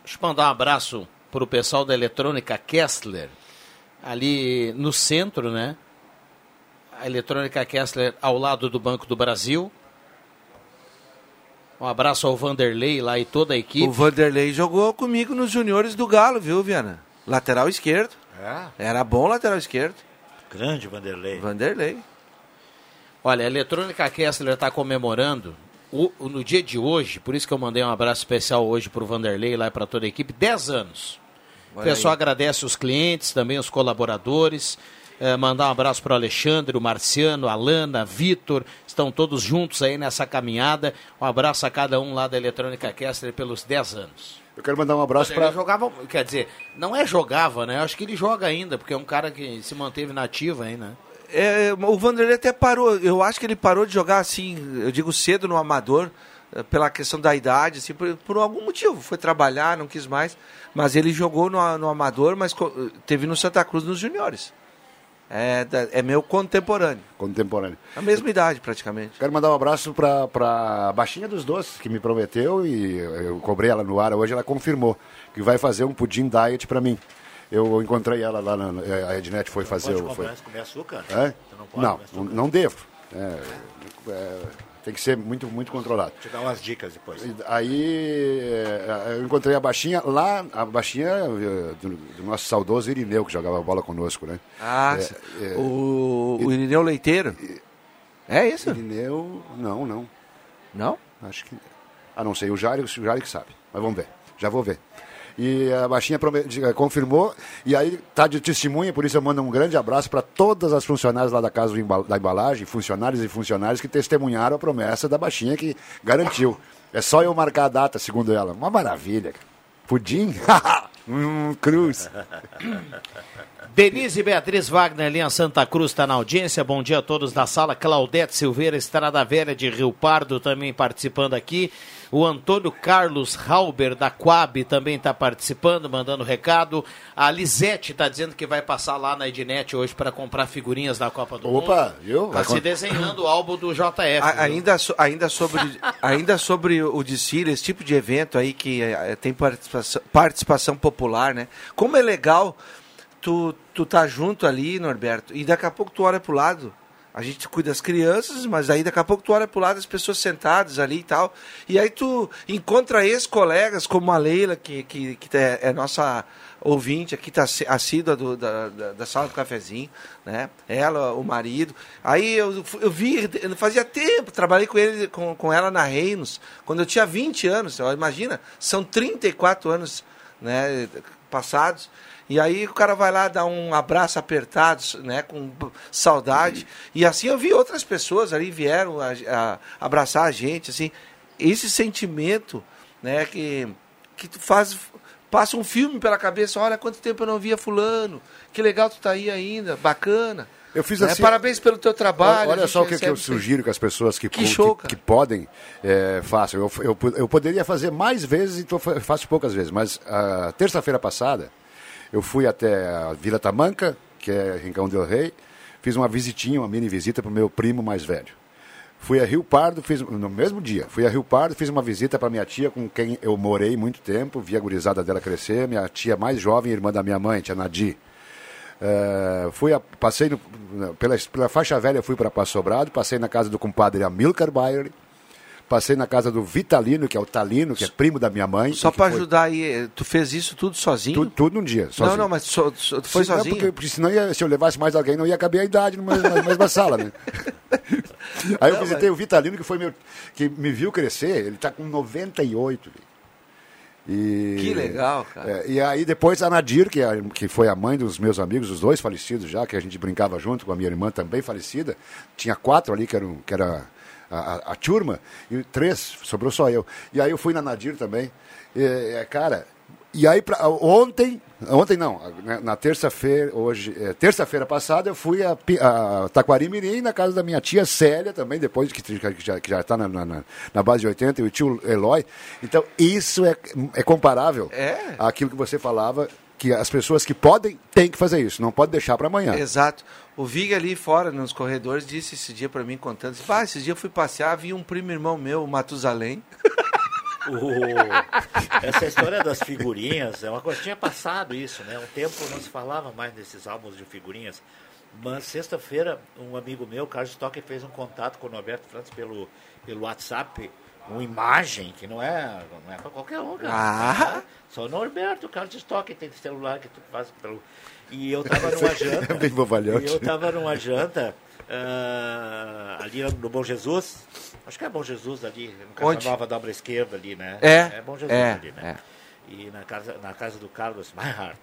Deixa eu mandar um abraço para o pessoal da Eletrônica Kessler, ali no centro, né? A Eletrônica Kessler ao lado do Banco do Brasil. Um abraço ao Vanderlei lá e toda a equipe. O Vanderlei jogou comigo nos juniores do Galo, viu, Viana? Lateral esquerdo. É? Era bom lateral esquerdo. Grande Vanderlei. Vanderlei. Olha, a Eletrônica Kessler está comemorando o- o- no dia de hoje, por isso que eu mandei um abraço especial hoje para o Vanderlei lá e para toda a equipe, 10 anos. O pessoal aí. agradece os clientes, também os colaboradores. Eh, mandar um abraço para o Alexandre, o Marciano, a Lana, Vitor, estão todos juntos aí nessa caminhada. Um abraço a cada um lá da Eletrônica Kessler pelos 10 anos. Eu quero mandar um abraço Ele para. jogava, quer dizer, não é jogava, né? Eu acho que ele joga ainda, porque é um cara que se manteve nativo aí, né? É, o Vanderlei até parou. Eu acho que ele parou de jogar assim, eu digo cedo no amador, eh, pela questão da idade, assim, por, por algum motivo. Foi trabalhar, não quis mais. Mas ele jogou no, no amador, mas co- teve no Santa Cruz nos juniores. É, é meu contemporâneo. Contemporâneo. A mesma idade, praticamente. Quero mandar um abraço para a Baixinha dos Doces, que me prometeu e eu cobrei ela no ar hoje, ela confirmou que vai fazer um pudim diet para mim. Eu encontrei ela lá, na, a Ednet foi fazer Pode o... Foi... comer açúcar? É? Você não pode Não, comer não, não devo. É, é, tem que ser muito, muito controlado. Te dar umas dicas depois. Aí é, eu encontrei a Baixinha lá, a Baixinha é, do, do nosso saudoso Irineu, que jogava bola conosco, né? Ah, É, é, o, o Irineu Leiteiro. É isso? Irineu, não, não. Não? Acho que. Ah, não sei, o Jário, o Jário que sabe. Mas vamos ver. Já vou ver. E a Baixinha de- confirmou, e aí tá de testemunha, por isso eu mando um grande abraço para todas as funcionárias lá da Casa da Embalagem, funcionários e funcionários que testemunharam a promessa da Baixinha que garantiu. É só eu marcar a data, segundo ela. Uma maravilha. Pudim? hum, cruz. Denise Beatriz Wagner, linha Santa Cruz, está na audiência. Bom dia a todos da sala. Claudete Silveira, Estrada Velha de Rio Pardo, também participando aqui. O Antônio Carlos Halber, da Coab, também está participando, mandando recado. A Lisete está dizendo que vai passar lá na Ednet hoje para comprar figurinhas da Copa do Opa, Mundo. viu? Está se desenhando o álbum do JF. A- ainda, so- ainda, sobre, ainda sobre o desfile, esse tipo de evento aí que eh, tem participação, participação popular, né? Como é legal tu, tu tá junto ali, Norberto, e daqui a pouco tu olha pro lado. A gente cuida das crianças, mas aí daqui a pouco tu olha pro lado das pessoas sentadas ali e tal. E aí tu encontra ex-colegas como a Leila, que, que, que é, é nossa ouvinte aqui, tá assídua do, da, da, da sala do cafezinho, né? Ela, o marido. Aí eu, eu vi, eu fazia tempo, trabalhei com ele, com, com ela na Reinos, quando eu tinha 20 anos. Ó, Imagina, são 34 anos né, passados. E aí o cara vai lá dar um abraço apertado, né, com saudade. E assim eu vi outras pessoas ali vieram a, a- abraçar a gente, assim. Esse sentimento, né, que que tu faz passa um filme pela cabeça, olha quanto tempo eu não via fulano. Que legal tu tá aí ainda, bacana. Eu fiz Né, assim. Parabéns pelo teu trabalho. Olha só o que, que eu sugiro que as pessoas que, Que show, que, que podem é, façam. Eu, eu, eu poderia fazer mais vezes e tô fa- faço poucas vezes, mas a terça-feira passada eu fui até a Vila Tamanca, que é Rincão del Rei, fiz uma visitinha, uma mini visita para o meu primo mais velho. Fui a Rio Pardo, fiz no mesmo dia. Fui a Rio Pardo, fiz uma visita para minha tia, com quem eu morei muito tempo, vi a gurizada dela crescer, minha tia mais jovem, irmã da minha mãe, tia Nadi. É, fui a- passei no- pela, pela faixa velha, fui para Passo Sobrado, passei na casa do compadre Amilcar Bayer, passei na casa do Vitalino, que é o Talino, que é primo da minha mãe. Só e para foi ajudar aí, tu fez isso tudo sozinho? Tudo, tudo num dia, sozinho. Não, não, mas so- so- tu foi sozinho? porque, porque senão ia- se eu levasse mais alguém, não ia caber a idade numa, na mesma sala, né? Aí eu Não, visitei mas- o Vitalino, que foi meu, que me viu crescer, ele está com 98. velho. E, Que legal, cara. É, e aí depois a Nadir, que, é- que foi a mãe dos meus amigos, os dois falecidos já, que a gente brincava junto com a minha irmã também falecida. Tinha quatro ali, que, eram, que era a, turma, e três, sobrou só eu. E aí eu fui na Nadir também. E, é, cara, e aí pra, ontem, ontem não, né, na terça-feira, hoje, é, terça-feira passada eu fui a, a Taquari Mirim, na casa da minha tia Célia também, depois que, que já, que já está na, na, na base de 80, e o tio Eloy. Então, isso é, é comparável É. àquilo que você falava, que as pessoas que podem, têm que fazer isso, não pode deixar para amanhã. Exato. O Vig ali fora, nos corredores, disse esse dia pra mim, contando, disse, ah, esse dia eu fui passear, vi um primo irmão meu, o Matusalém. O- Essa história das figurinhas é uma coisa. Tinha passado isso, né? Um tempo não se falava mais desses álbuns de figurinhas. Mas sexta-feira, um amigo meu, Carlos Stocker, fez um contato com o Norberto Franz pelo, pelo WhatsApp, uma imagem que não é, não é para qualquer um, cara. Ah. Só o Norberto, o Carlos Stocker tem celular que tu faz pelo. E eu tava numa janta. É bem bobalhote. E eu tava numa janta ah, ali no Bom Jesus. Acho que é Bom Jesus ali, no Casa Onde? Nova dobra esquerda ali, né? É, É Bom Jesus é, ali, né? E na casa, na casa do Carlos Meinhardt.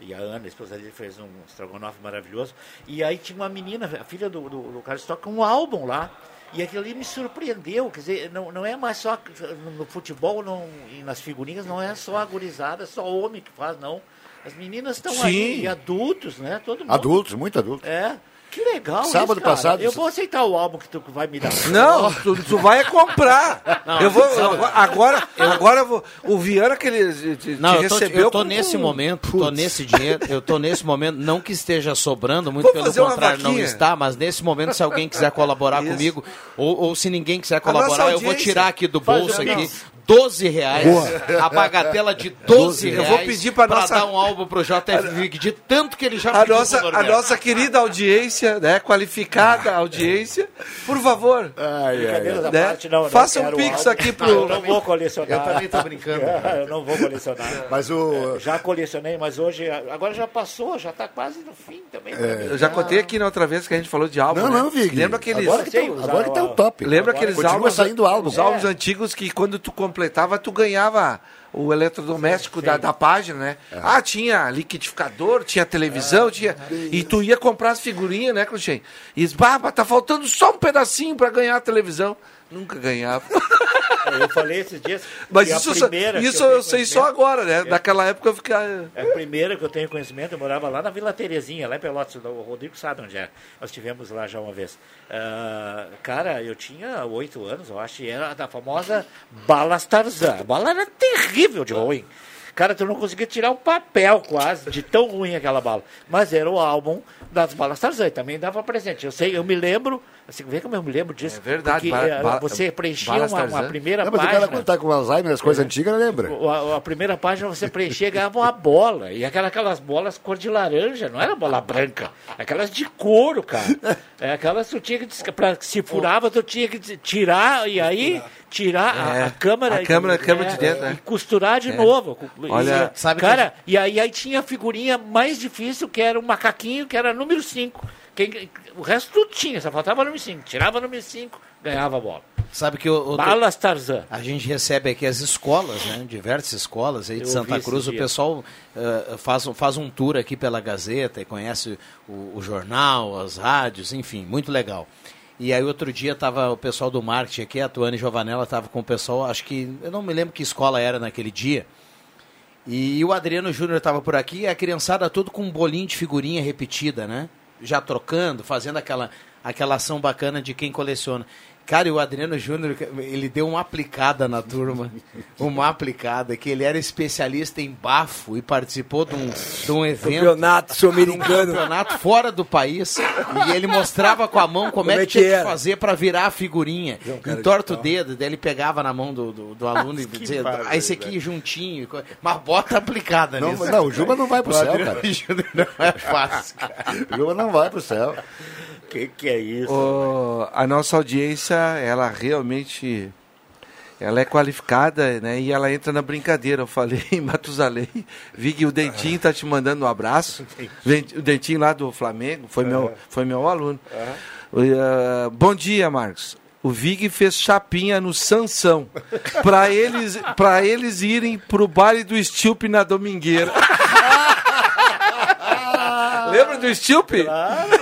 E a Ana, a esposa dele, fez um estrogonofe maravilhoso. E aí tinha uma menina, a filha do, do, do Carlos, toca um álbum lá. E aquilo ali me surpreendeu. Quer dizer, não, não é mais só no, no futebol não, e nas figurinhas, não é só a gurizada, só homem que faz, não. As meninas estão aí, e adultos, né? Todo mundo. Adultos, muito adultos. É. Que legal Sábado isso, cara. passado- Eu vou aceitar o álbum que tu vai me dar. Não, tu, tu vai comprar. Não, eu vou, sábado. agora, agora eu vou. O Viana que ele te, te Não, eu tô, recebeu. eu tô com- nesse momento, tô nesse dinheiro, eu tô nesse momento, não que esteja sobrando, muito Vou pelo contrário, não está, mas nesse momento, se alguém quiser colaborar Isso. comigo, ou, ou se ninguém quiser colaborar, eu vou tirar aqui do bolso aqui. 12 reais, Boa. a bagatela de 12 Eu reais vou pedir pra nossa- dar um álbum pro JF Vig, de tanto que ele já A pediu nossa, a nossa querida audiência, né? Qualificada audiência, por favor. Brincadeira da né? parte, não, não Faça um pix aqui pro. Eu não vou colecionar. Eu também tô brincando. eu não vou colecionar. Mas o... É, Já colecionei, mas hoje, agora já passou, já está quase no fim também. Eu já contei aqui na outra vez que a gente falou de álbum. Não, né? não, Vig. Lembra aqueles. Agora que tá- agora que tá o top. Lembra Agora aqueles álbuns. saindo álbum. Os álbuns É. antigos que quando tu completava, tu ganhava o eletrodoméstico da, da página, né? Ah, tinha liquidificador, tinha televisão, tinha. E tu ia comprar as figurinhas, né, Cruxem? E diz, bah, tá faltando só um pedacinho pra ganhar a televisão. Nunca ganhava. Eu falei esses dias. Mas isso, isso eu eu, sei só agora, né? Naquela época eu ficava. É a primeira que eu tenho conhecimento, eu morava lá na Vila Terezinha, lá em Pelotas. O Rodrigo sabe onde é. Nós estivemos lá já uma vez. Ah, cara, eu tinha oito anos, eu acho, e era da famosa Balas Tarzan. A bala era terrível de ruim. Cara, tu não conseguia tirar um papel quase, de tão ruim aquela bala. Mas era o álbum das balas Tarzan, também dava presente. Eu sei, eu me lembro, assim, vê como eu me lembro disso. É verdade, Porque, ba- eh, você preenchia uma, uma primeira Não, mas o página. cara quando tá com Alzheimer, as coisas antigas, lembra? O- A, a primeira página você preenchia e ganhava uma bola. E aquela, aquelas bolas cor de laranja, não era bola branca. Aquelas de couro, cara. É, aquelas tu tinha que. Pra, se furava, tu tinha que tirar e aí tirar a- É, a, câmera. a câmera- a câmera é, de dentro, né? E costurar de É. novo. Olha, E, sabe que cara, e aí, aí tinha a figurinha mais difícil, que era o macaquinho, que era número 5. Quem, o resto tudo tinha, só faltava o número 5. Tirava o número 5, ganhava a bola. Sabe que o, o- Balas Tarzan. A gente recebe aqui as escolas, né? Diversas escolas aí de Eu Santa Cruz. O dias. pessoal eh, faz, um- faz um tour aqui pela Gazeta e conhece o, o jornal, as rádios, enfim, muito legal. E aí outro dia estava o pessoal do marketing aqui, a Tuane Giovanella estava com o pessoal, acho que, eu não me lembro que escola era naquele dia. E o Adriano Júnior estava por aqui, a criançada tudo com um bolinho de figurinha repetida, né? Já trocando, fazendo aquela, aquela ação bacana de quem coleciona. Cara, e o Adriano Júnior, ele deu uma aplicada na turma. Uma aplicada, que ele era especialista em bafo e participou de um, de um evento. Campeonato sul-americano. Um campeonato fora do país. E ele mostrava com a mão como, é que tinha que fazer para virar a figurinha. cara Entorta o de dedo, daí ele pegava na mão do, do, do aluno e dizia, barbaridade. ah, esse aqui juntinho. co- Mas bota aplicada Não, nisso. não, o Juba não vai pro O céu, Adriano cara. Júnior não é fácil, cara. O Juba não vai pro céu. Que que é isso? O- a nossa audiência, ela realmente ela é qualificada, né? E ela entra na brincadeira. Eu falei em Matusalém, vi que o Dentinho tá te mandando um abraço. O Dentinho lá do Flamengo, foi meu, foi meu aluno. Uh, bom dia, Marcos. o Vig fez chapinha no Sansão para eles, pra eles irem pro baile do Stilpe na Domingueira. Lembra do Stilpe? Boa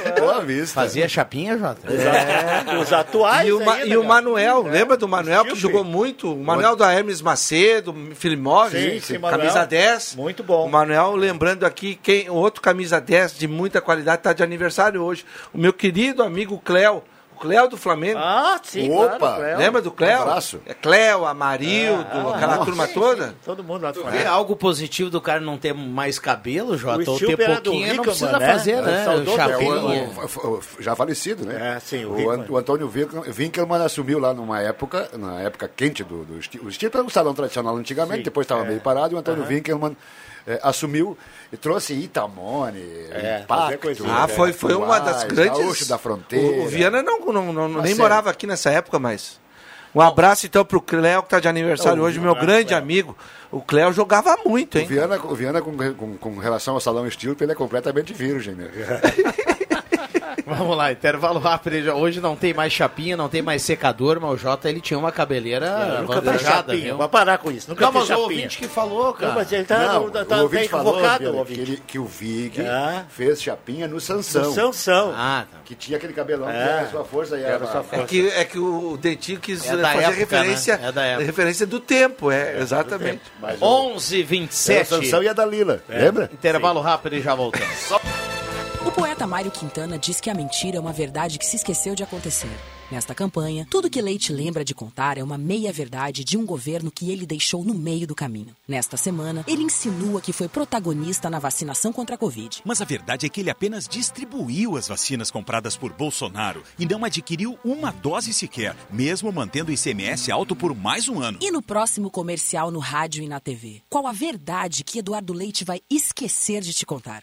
vista. Fazia chapinha, Jota? É. Os atuais E o, Ma- ainda, e o. Manuel, lembra do Manuel que jogou muito? O Manuel da Hermes Macedo, Filimov, Sim, sim, Manuel. camisa 10. Muito bom. O Manuel, lembrando aqui, quem outro camisa 10 de muita qualidade está de aniversário hoje. O meu querido amigo Cléo. O Cléo do Flamengo. Ah, sim, Opa! claro, Cléo. Lembra do Cléo? Um abraço. É Cléo, Amarildo, Ah, aquela nossa, turma sim, toda. sim, Todo mundo lá do É algo positivo do cara não ter mais cabelo, Jota, ou ter Stilpe era do pouquinho, não Rickman, precisa né? fazer, É, né? saudoso É, Chapinha. o- o- o- já falecido, né? É, sim, o o, Hickman. An- o Antônio Winkel- Winkelmann assumiu lá numa época, na época quente do, do estilo. O estilo era um salão tradicional antigamente, Sim, depois estava é. meio parado, e o Antônio Aham. Winkelmann eh, assumiu e trouxe Itamone, É, Impacto, Ah, foi, foi uma das grandes. Gaúcho da Fronteira. O, o Viana não, não, não- Uma nem série. morava aqui nessa época, mas. Um abraço então pro Cléo, que tá de aniversário Oh, hoje, um meu abraço, grande Cléo. amigo. O Cléo jogava muito, O hein? Viana, o Viana com, com, com relação ao salão estilo, ele é completamente virgem, né? Vamos lá, intervalo rápido. Hoje não tem mais chapinha, não tem mais secador, mas o Jota ele tinha uma cabeleira chapinha. viu? Vai parar com isso. Nunca Não, mas o ouvinte que falou, cara. Não, mas ele tá, Não, tá, o tá ouvinte bem falou convocado, Viana, o que, ouvinte. ele, que o Vig Ah. fez chapinha no Sansão. No Sansão. Ah, tá. Que tinha aquele cabelão que É. era a sua força e Era sua É força. que, é que o Dentinho quis É eh, fazer época, referência, né? É da época. referência do tempo, é, exatamente. Mas o- 11 era a 27 Sansão e a Dalila, lembra? Intervalo rápido e já voltamos. O poeta Mário Quintana diz que a mentira é uma verdade que se esqueceu de acontecer. Nesta campanha, tudo que Leite lembra de contar é uma meia-verdade de um governo que ele deixou no meio do caminho. Nesta semana, ele insinua que foi protagonista na vacinação contra a Covid. Mas a verdade é que ele apenas distribuiu as vacinas compradas por Bolsonaro e não adquiriu uma dose sequer, mesmo mantendo o ICMS alto por mais um ano. E no próximo comercial no rádio e na TV? Qual a verdade que Eduardo Leite vai esquecer de te contar?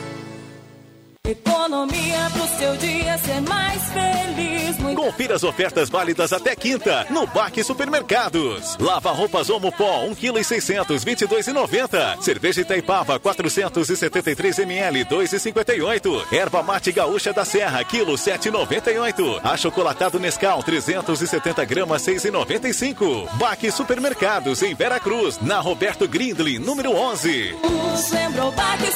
Economia pro seu dia ser mais feliz. Muito Confira as ofertas válidas até quinta no Baque Supermercados. Lava roupas Omo Pó 1 kg 600 22,90. Cerveja Itaipava 473 ml 2,58. Erva mate gaúcha da Serra quilo 7,98. Achocolatado Nescau 370 gramas 6,95. Baque Supermercados em Vera Cruz na Roberto Grindley número 11. lembra o Baque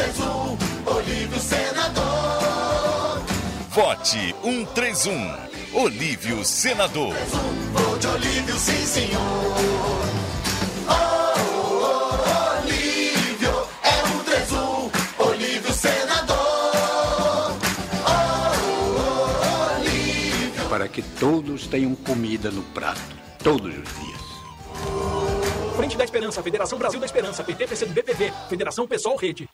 Supermercado. Olívio Senador. Vote 131. Olívio Senador. Vou de Olívio, sim senhor. Olívio, 31. Olívio Senador. Olívio. Para que todos tenham comida no prato, todos os dias. Frente da Esperança, Federação Brasil da Esperança, PT, PCdoB, BPV, Federação Pessoal Rede.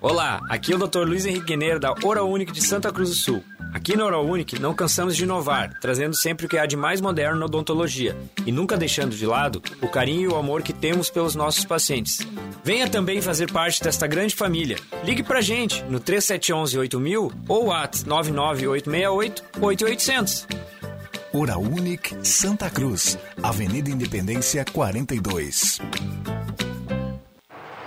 Olá, aqui é o Dr. Luiz Henrique Guineiro da Oral de Santa Cruz do Sul. Aqui na Oral Unique não cansamos de inovar, trazendo sempre o que há de mais moderno na odontologia e nunca deixando de lado o carinho e o amor que temos pelos nossos pacientes. Venha também fazer parte desta grande família. Ligue pra gente no 3711 8000 ou at 99868 8800. Oral Unique Santa Cruz, Avenida Independência 42.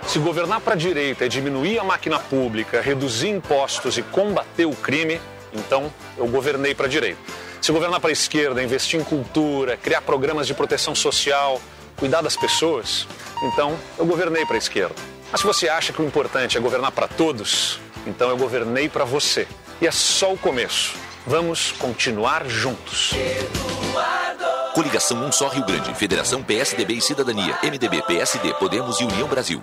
Se governar para a direita é diminuir a máquina pública, reduzir impostos e combater o crime, então eu governei para a direita. Se governar para a esquerda é investir em cultura, criar programas de proteção social, cuidar das pessoas, então eu governei para a esquerda. Mas se você acha que o importante é governar para todos, então eu governei para você. e é só o começo. Vamos continuar juntos. Coligação Um Só Rio Grande, Federação PSDB e Cidadania, MDB, PSD, Podemos e União Brasil.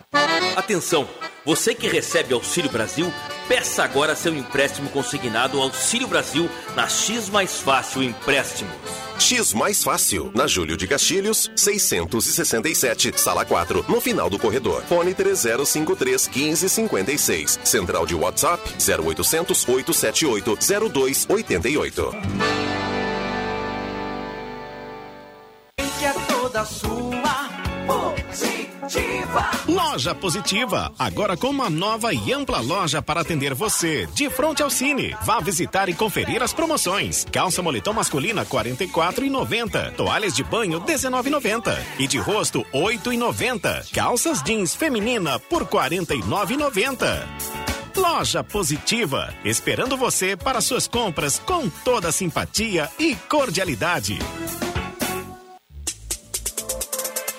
Atenção! Você que recebe Auxílio Brasil, peça agora seu empréstimo consignado ao Auxílio Brasil na X Mais Fácil Empréstimos. X Mais Fácil, na Júlio de Castilhos, 667, sala 4, no final do corredor. Fone 3053 1556. Central de WhatsApp 0800 878 0288. Loja Positiva, agora com uma nova e ampla loja para atender você, de frente ao Cine. Vá visitar e conferir as promoções. Calça moletom masculina 44,90. Toalhas de banho 19,90 e de rosto 8,90. Calças jeans feminina por 49,90. Loja Positiva, esperando você para suas compras com toda simpatia e cordialidade.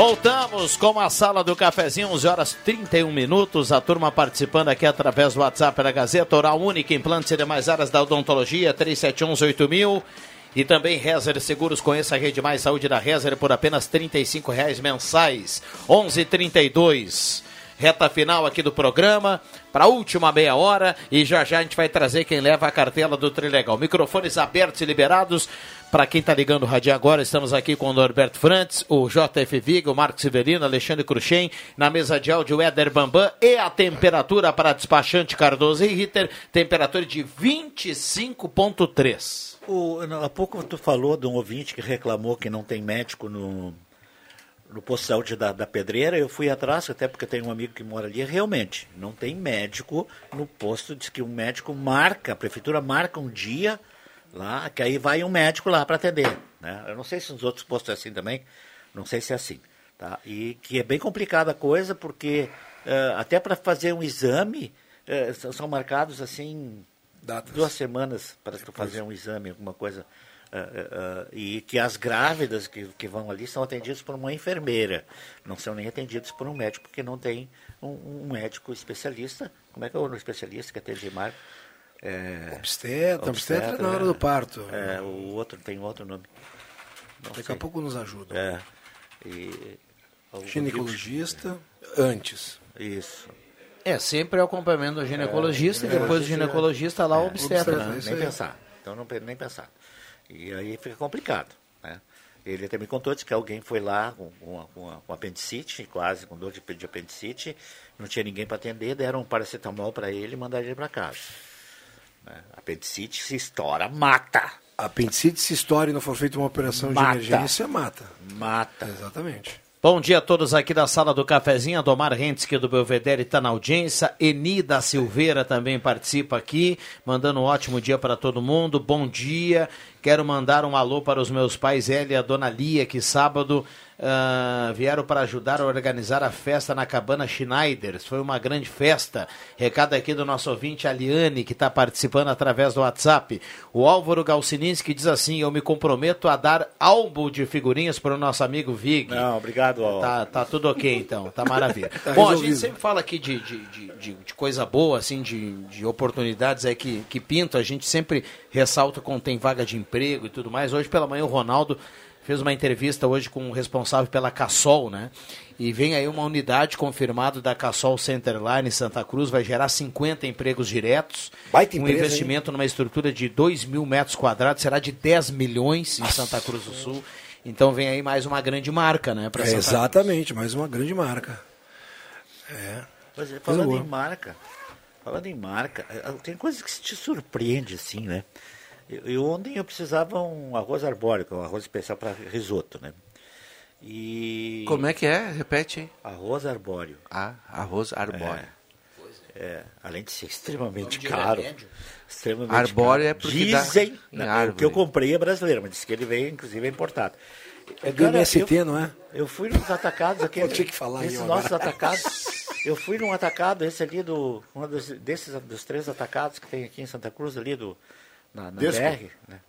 Voltamos com a sala do cafezinho, 11 horas 31 minutos. A turma participando aqui através do WhatsApp da Gazeta Oral Única, implantes e demais áreas da odontologia, 37118000. E também Rezer Seguros, conheça a Rede Mais Saúde da Rezer por apenas 35 reais mensais. 11:32 Reta final aqui do programa, para a última meia hora. E já já a gente vai trazer quem leva a cartela do Trilegal. Microfones abertos e liberados. Para quem está ligando o rádio agora, estamos aqui com o Norberto Frantz, o JF Viga, o Marcos Severino, Alexandre Cruxem, na mesa de áudio Éder Bambam e a temperatura para despachante Cardoso e Ritter, temperatura de 25.3. O, não, há pouco tu falou de um ouvinte que reclamou que não tem médico no, no posto de saúde da, da Pedreira. Eu fui atrás, até porque tem um amigo que mora ali. Realmente, não tem médico no posto. Diz que o médico marca, a prefeitura marca um dia lá, que aí vai um médico lá para atender. Né? Eu não sei se nos outros postos é assim também, não sei se é assim. Tá? E que é bem complicada a coisa, porque eh, até para fazer um exame, eh, são, marcados assim Datas. duas semanas para tu fazer um exame, alguma coisa. eh, e que as grávidas que, que vão ali são atendidas por uma enfermeira, não são nem atendidas por um médico, porque não tem um, um médico especialista. Como é que é o especialista que atende Marco? É, Obstetra, obstetra na hora do parto. É, o outro tem outro nome. Não Daqui sei. a pouco nos ajuda. É. E, o- Ginecologista antes. Isso. É, sempre é o acompanhamento do ginecologista e depois do ginecologista lá o obstetra. Obstetra, né? nem pensar. Então não nem pensar. E aí fica complicado. Né? Ele até me contou disse que alguém foi lá com, com, com, com apendicite, quase com dor de, de apendicite, não tinha ninguém para atender, deram um paracetamol para ele e mandaram ele para casa. Né? Apendicite se estoura, mata. Apendicite se estoura e não for feita uma operação Mata. de emergência, mata. Mata. Exatamente. Bom dia a todos aqui da sala do cafezinho. Adomar Rentski do Belvedere está na audiência. Enida Silveira também participa aqui, mandando um ótimo dia para todo mundo. Bom dia. Quero mandar um alô para os meus pais, Elia e a Dona Lia, que sábado ah, vieram para ajudar a organizar a festa na Cabana Schneiders. Foi uma grande festa. Recado aqui do nosso ouvinte Aliane, que está participando através do WhatsApp. O Álvaro Galcininski diz assim: Eu me comprometo a dar álbum de figurinhas para o nosso amigo Vig. Não, obrigado. Ó. Tá, tá tudo ok, então. Tá maravilha. Tá Bom, a gente sempre fala aqui de, de, de, de- coisa boa, assim, de, de oportunidades aí que, que pintam. A gente sempre ressalta quando tem vaga de emprego e tudo mais. Hoje pela manhã o Ronaldo fez uma entrevista hoje com o responsável pela Cassol, né? E vem aí uma unidade confirmada da Cassol Centerline em Santa Cruz, vai gerar 50 empregos diretos. Baita um empresa, investimento numa estrutura de 2 mil metros quadrados, será de 10 milhões em Santa Cruz do Sul. Então vem aí mais uma grande marca, né? É, exatamente, mais uma grande marca. É. Pois é, falando em marca, falando em marca, eh, tem coisas que te surpreende assim, né? Eu, eu ontem eu precisava um arroz é um arroz especial para risoto, né? E... Como é que é? Repete aí. Arroz arbóreo. Ah, arroz arbóreo. É, é, além de ser extremamente caro. Extremamente Arbóreo caro. é porque dá Dizem, em árvore. o que eu comprei é brasileiro, mas disse que ele veio, inclusive, é importado. É do Cara, MST, eu- não é? Eu fui nos atacados aqui. Ter que falar Esses eu nossos agora. atacados. Eu fui num atacado, esse ali do. Um dos, desses dos três atacados que tem aqui em Santa Cruz, ali do. Na, na Desco? BR, né?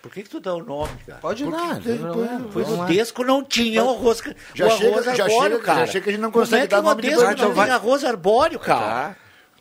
Por que, que tu dá o nome, cara? Pode Por que dar, que tu- não vamos no lá. Desco, não tinha o arroz. Já o chega- arroz já arbóreo, chega- cara. já chega que a gente não Como consegue é que dar o nome de não então arroz arbóreo, cara? Tá.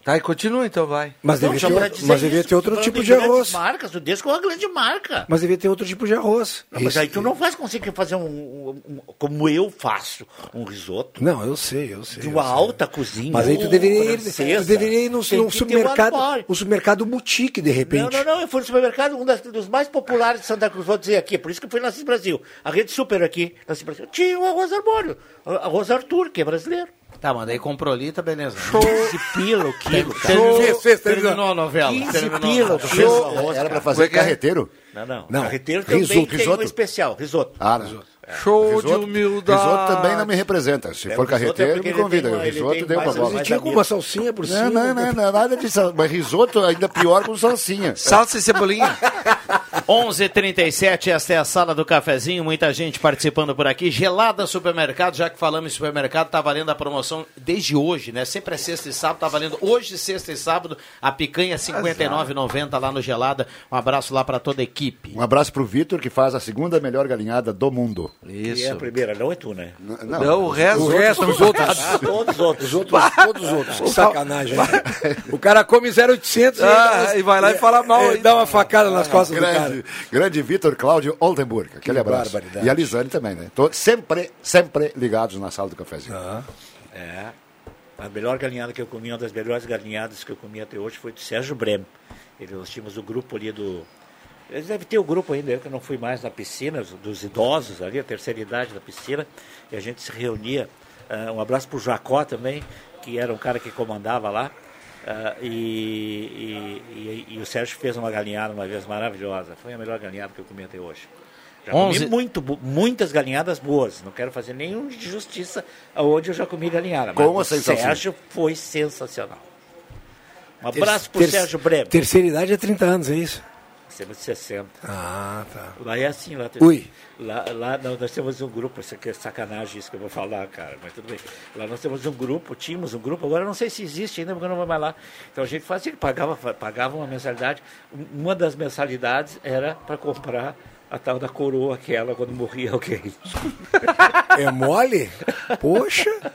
Tá, e continua então, vai. Mas Não, devia ter, mas devia ter outro tipo de arroz. marcas, o Desco é uma grande marca. Mas devia ter outro tipo de arroz. Não, mas aí tu não faz conseguir fazer um, um- um- como eu faço, um risoto. Não, eu sei, eu sei. De uma sei. alta cozinha. Mas aí tu deveria ir, tu deveria ir no, supermercado, o supermercado boutique, de Não, repente. não, não, eu fui no supermercado, um das- dos mais populares de Santa Cruz, vou dizer aqui, por isso que eu fui na Cis Brasil. A rede super aqui, na Cis Brasil, tinha o arroz arbóreo, arroz Arthur, que é brasileiro. Tá, mas daí comprou ali, tá beleza. 15 pila o quilo, cara. Terminou, Fez, fez, terminou a novela. 15 terminou. pila o quilo Era pra fazer é é? carreteiro? Não, não, Não, Carreteiro também risoto, tem risoto. um especial, risoto. Ah, não. Show de Risoto- humildade. Risoto também não me representa. Se É, for é carreteiro, porque me convida. tem uma- risoto deu uma bola. Tinha com uma salsinha por cima. Não, não, não, não, nada disso. Mas risoto ainda pior com salsinha. Salsa e cebolinha. 11:37 esta é a sala do cafezinho, muita gente participando por aqui. Gelada Supermercado, já que falamos em supermercado, tá valendo a promoção desde hoje, né? Sempre é sexta e sábado, tá valendo hoje, sexta e sábado, a picanha R$ 59,90 lá no Gelada. Um abraço lá para toda a equipe. Um abraço pro Vitor, que faz a segunda melhor galinhada do mundo. Que é a Isso. primeira, não é tu, né? Não, Não, o resto. O resto, os outros. Ah, todos os outros. Os outros, todos os outros. Que sacanagem. né? O cara come 0,800 Ah, e vai lá e fala mal ainda. dá uma facada nas costas do cara. grande, grande Vitor Cláudio Oldenburg. Aquele abraço. barbaridade. E a Lisane também, né? Tô sempre, sempre ligados na sala do cafezinho. É. A melhor galinhada que eu comi, uma das melhores galinhadas que eu comi até hoje foi do Sérgio Bremo. Ele, nós tínhamos o grupo ali do. Eles devem ter o grupo ainda, eu que não fui mais na piscina, os- dos idosos ali, a terceira idade da piscina, e a gente se reunia. Ah, um abraço para o Jacó também, que era um cara que comandava lá. Ah, e, e- e- e o Sérgio fez uma galinhada uma vez maravilhosa. Foi a melhor galinhada que eu comi até hoje. Já Onze- comi muito, muitas galinhadas boas. Não quero fazer nenhum de justiça aonde eu já comi galinhada. Com mas o? Sérgio foi sensacional. Um abraço pro ter- Sérgio Bremo. Terceira idade é 30 anos, é isso? Temos 60. Ah, tá. Lá é assim, lá tem- Ui. Lá, lá nós temos um grupo, isso aqui é sacanagem isso que eu vou falar, cara, mas tudo bem. Lá nós temos um grupo, tínhamos um grupo, agora eu não sei se existe ainda, porque eu não vou mais lá. Então a gente fazia, pagava, pagava uma mensalidade. Um- Uma das mensalidades era para comprar a tal da coroa, aquela, quando morria alguém. É mole? Poxa.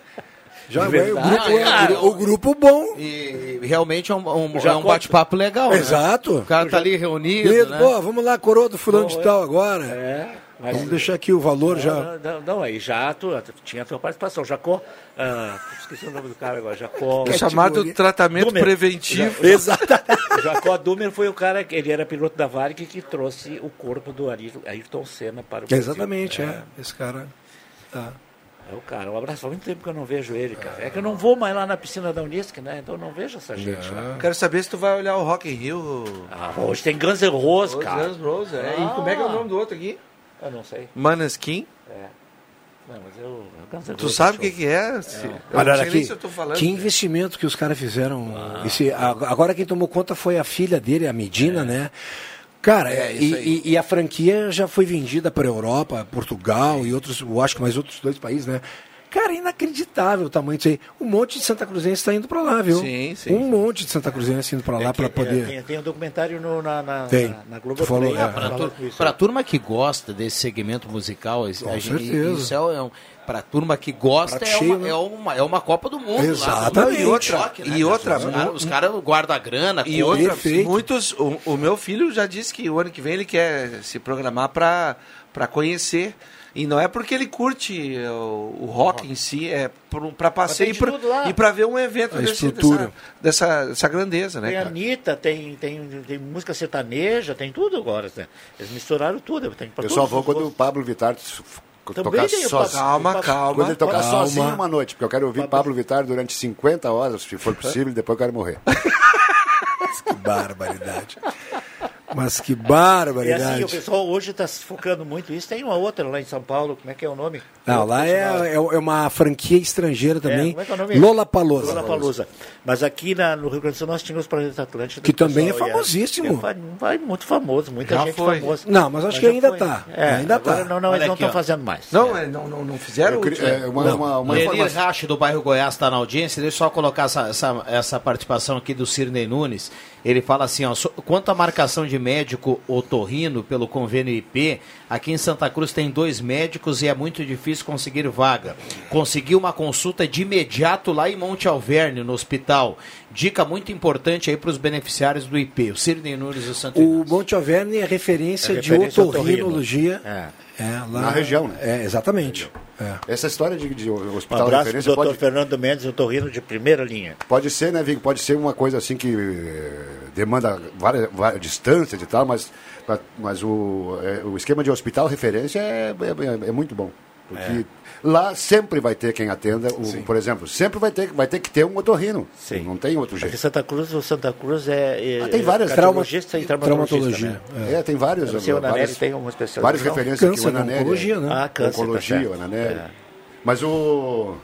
Já vai, o, grupo, é- cara. o grupo bom. E realmente é um, um- Já é um bate-papo legal. né? Exato. O cara tá ali reunido. Né? Pô, vamos lá, coroa do fulano de tal agora. É, mas- Vamos deixar aqui o valor já. Não, não, não, aí já tu, tinha a tua participação. Jacó, ah, esqueci o nome do cara agora, Jacó. É chamado tratamento Dumer. preventivo. Exato. Jacó Dumer foi o cara, que ele era piloto da Varig que trouxe o corpo do Ayrton, Senna para o Brasil. Exatamente, é. Esse cara. Tá. É o cara, um abraço. Faz muito tempo que eu não vejo ele, cara. É que eu não vou mais lá na piscina da Unisc, né? Então eu não vejo essa gente lá. Quero saber se tu vai olhar o Rock in Rio. Ah, hoje tem Guns N' Roses, Os cara. Guns N' Roses, é. E como é que é o nome do outro aqui? Eu não sei. Maneskin. É. Não, mas eu, N' Tu sabe o que, que é? Se- Eu Olha aqui, eu que investimento que os caras fizeram. Esse- a- agora quem tomou conta foi a filha dele, a Medina, né? Cara, É, e, isso aí. e- e a franquia já foi vendida para a Europa, Portugal e outros, eu acho que mais outros dois países, né? Cara, inacreditável o tamanho disso aí. Um monte de Santa Cruzense está indo para lá, viu? Sim, sim. Um monte de Santa Cruzense indo para lá É para poder. é, Tem, tem um documentário no- na, na, Tem. na, na Globo falou, Play, é. né, tur- isso. pra turma que gosta desse segmento musical, esse- Com a gente- certeza. isso é, um, pra turma que gosta, Prato é, cheio, uma, né? é, uma, é uma Copa do Mundo. Exatamente. Lá, E outra- Choque, né, e outra, Os caras os caras guardam a grana, E outra, Perfeito. muitos. O, o meu filho já disse que o ano que vem ele quer se programar para conhecer. E não é porque ele curte o, o rock em si, é para passeio tem e para ver um evento A desse- estrutura. Dessa, dessa, dessa grandeza, né, Tem cara? Anitta, tem, tem, tem música sertaneja, tem tudo agora. Né? Eles misturaram tudo. Tem Eu só vou quando o. Pablo Vittar Também tocar. Pablo- Calma, calma. Quando ele tocar Calma. sozinho uma noite, porque eu quero ouvir Pablo Vittar durante 50 horas, se for possível, e depois eu quero morrer. Que barbaridade. Mas que E barbaridade. assim, o pessoal hoje está se focando muito nisso. Tem uma outra lá em São Paulo, como é que é o nome? Não, lá é, é, é uma franquia estrangeira também. como é que é o nome? Lola Palosa. Lola Palusa. Mas aqui na- no Rio Grande do Sul nós tínhamos o Planeta Atlântico. Que também é pessoal ia- famosíssimo. É, vai- muito famoso, muita Já gente foi. famosa. Não, mas acho que já ainda foi. tá. É, Ainda agora tá. Não, não, Olha eles não estão fazendo mais. Não, é, não, não, não fizeram? Eu é, uma- Não. uma- uma informação. Rache, do bairro Goiás, está na audiência. Deixa eu só colocar essa, essa, essa participação aqui do Cirnei Nunes. Ele fala assim, ó, quanto à marcação de médico otorrino pelo convênio IP, aqui em Santa Cruz tem dois médicos e é muito difícil conseguir vaga. Consegui uma consulta de imediato lá em Monte Alverne, no hospital. Dica muito importante aí para os beneficiários do IP, o Cirnei Nunes do Santo O Monte Alverne é referência, É referência de otorrinologia. É. É, lá, Na região, né? É, exatamente. É. Essa história de, de Um hospital abraço referência do Dr. pode, Fernando Mendes, o Torrino de primeira linha. pode ser, né, Vic? Pode ser uma coisa assim que eh, demanda várias, várias distâncias e tal, mas, mas o, é, o esquema de hospital referência é, é, é muito bom. Porque lá sempre vai ter quem atenda, o, por exemplo, sempre vai ter, vai ter que ter um otorrino. Não tem outro Aqui em jeito. Santa Cruz, o Santa Cruz é, é Ah, tem várias cardiologista e traumatologia. traumatologista. né? É, tem vários. Sei, o tem uma especialidade. várias referências câncer, aqui, o Ananelli. oncologia, né? Ah, câncer, tá Oncologia, Ananelli. É. Mas o...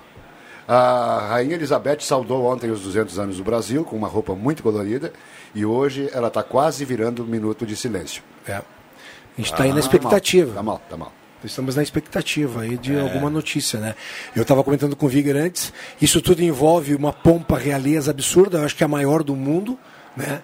A Rainha Elizabeth saudou ontem os 200 anos do Brasil com uma roupa muito colorida e hoje ela está quase virando um minuto de silêncio. É. A gente está aí na expectativa. Tá mal, tá mal. Estamos na expectativa aí de É. alguma notícia, né? Eu estava comentando com o Viger antes, isso tudo envolve uma pompa realeza absurda, eu acho que é a maior do mundo, né?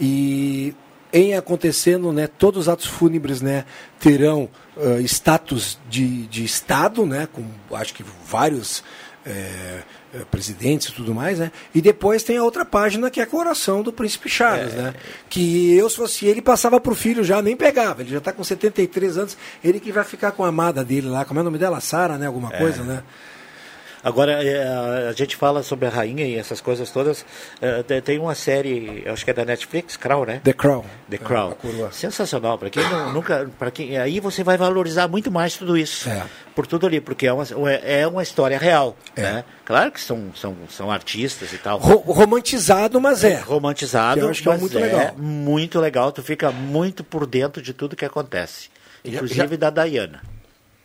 E em acontecendo, né, todos os atos fúnebres, né, terão ah, status de, de Estado, né, com acho que vários eh, presidentes e tudo mais, né? E depois tem a outra página que é a coroação do príncipe Charles, né? Que eu, se fosse ele, passava pro filho já, nem pegava. Ele já está com 73 anos, ele que vai ficar com a amada dele lá, como é o nome dela? Sara, né? Alguma É. coisa, né? Agora, é, a gente fala sobre a rainha e essas coisas todas. é, te- tem uma série, acho que é da Netflix, Crown, né? The Crown. The É, Crown. coroa. Sensacional. Para quem não- nunca. Para quem, aí você vai valorizar muito mais tudo isso. É. Por tudo ali, porque é uma, é uma história real. Né? Claro que são, são, são artistas e tal. Ro- romantizado, mas é. Romantizado, Que eu acho que é muito legal. muito legal. Tu fica muito por dentro de tudo que acontece. Já- Inclusive já- da Dayana.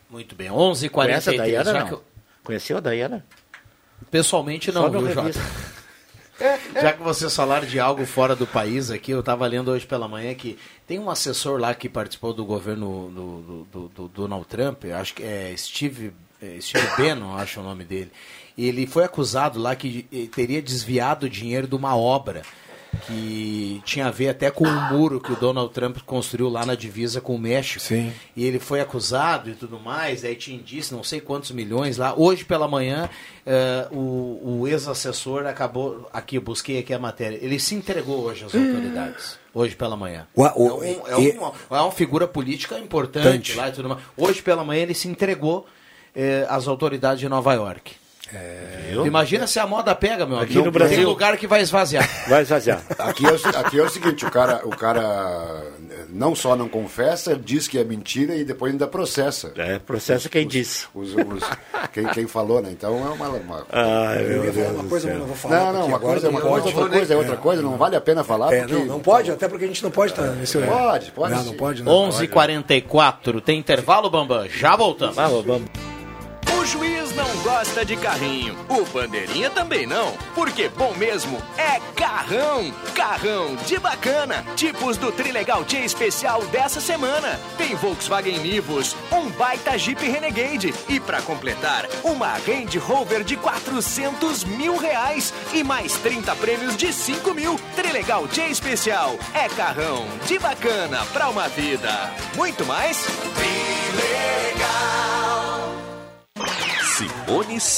Muito bem, 11 h Conhece a 43 Dayana, já não? Conheceu a Dayana? Pessoalmente não, viu, Jota? Já que vocês falaram de algo fora do país aqui, eu estava lendo hoje pela manhã que tem um assessor lá que participou do governo do, do- do- do Donald Trump, eu acho que é Steve, é Steve Bannon, acho o nome dele. E ele foi acusado lá que eh, teria desviado dinheiro de uma obra que tinha a ver até com o muro que o Donald Trump construiu lá na divisa com o México. Sim. E ele foi acusado e tudo mais, aí tinha indício, não sei quantos milhões lá. Hoje pela manhã, eh, o, o ex-assessor acabou. Aqui, eu busquei aqui a matéria. Ele se entregou hoje às autoridades. Hoje pela manhã. O- o- é, um- é e- uma, é uma figura política importante Importante. lá e tudo mais. Hoje pela manhã ele se entregou eh, às autoridades de Nova York. Viu? Imagina se a moda pega, meu Aqui amigo. no Brasil- Tem lugar que vai esvaziar. Vai esvaziar. Aqui é, aqui é o seguinte, o cara, o cara não só não confessa, diz que é mentira e depois ainda processa. É, processa quem disse. Os, os- quem, quem falou, né? Então é uma... uma... Eu Deus uma coisa, mas não vou falar. Não, não, uma coisa é uma não coisa, outra coisa é outra coisa, não vale a pena falar. É, porque... não, não pode, até porque a gente não pode estar nesse horário. Pode, pode Não, não pode, não. 11h44, tem intervalo, Bambam? Já voltamos. Vamos, vamos. O juiz não gosta de carrinho, o bandeirinha também não, porque bom mesmo é carrão, carrão de bacana, tipos do Trilegal T especial dessa semana. Tem Volkswagen Nivus, um baita Jeep Renegade e pra completar, uma Range Rover de 400 mil reais e mais 30 prêmios de 5 mil. Trilegal T especial é carrão de bacana pra uma vida. Muito mais? Simone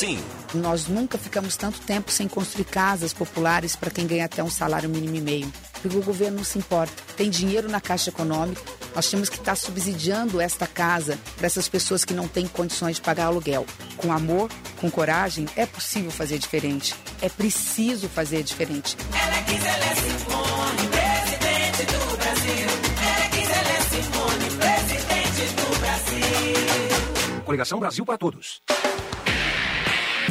Sim. Nós nunca ficamos tanto tempo sem construir casas populares para quem ganha até um salário mínimo e meio. Porque o governo não se importa. Tem dinheiro na Caixa Econômica. Nós temos que estar subsidiando esta casa para essas pessoas que não têm condições de pagar aluguel. Com amor, com coragem, é possível fazer diferente. É preciso fazer diferente. Ela quis, ela é Simone, presidente do Brasil. Ela quis, ela é Simone, presidente do Brasil. Coligação Brasil para Todos.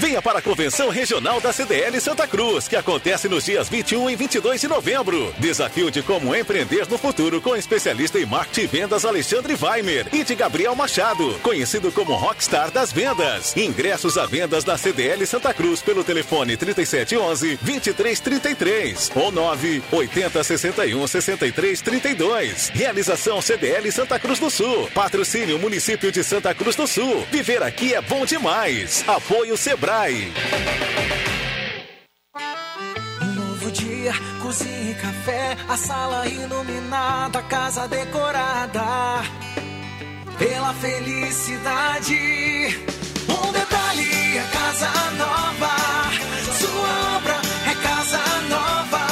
Venha para a Convenção Regional da CDL Santa Cruz, que acontece nos dias 21 e 22 de novembro. Desafio de como empreender no futuro com especialista em marketing e vendas Alexandre Weimer e de Gabriel Machado, conhecido como Rockstar das Vendas. Ingressos à vendas da CDL Santa Cruz pelo telefone 3711 2333 ou 9 80 61 63 32. Realização CDL Santa Cruz do Sul. Patrocínio Município de Santa Cruz do Sul. Viver aqui é bom demais. Apoio Sebrae. Um novo dia, cozinha e café, a sala iluminada, a casa decorada pela felicidade. Um detalhe, a casa nova, sua obra é casa nova.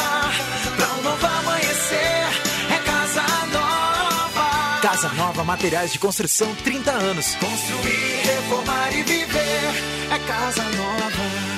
Pra um novo amanhecer, é casa nova. Casa Nova Materiais de Construção 30 anos. Construir, reformar e viver, é casa nova.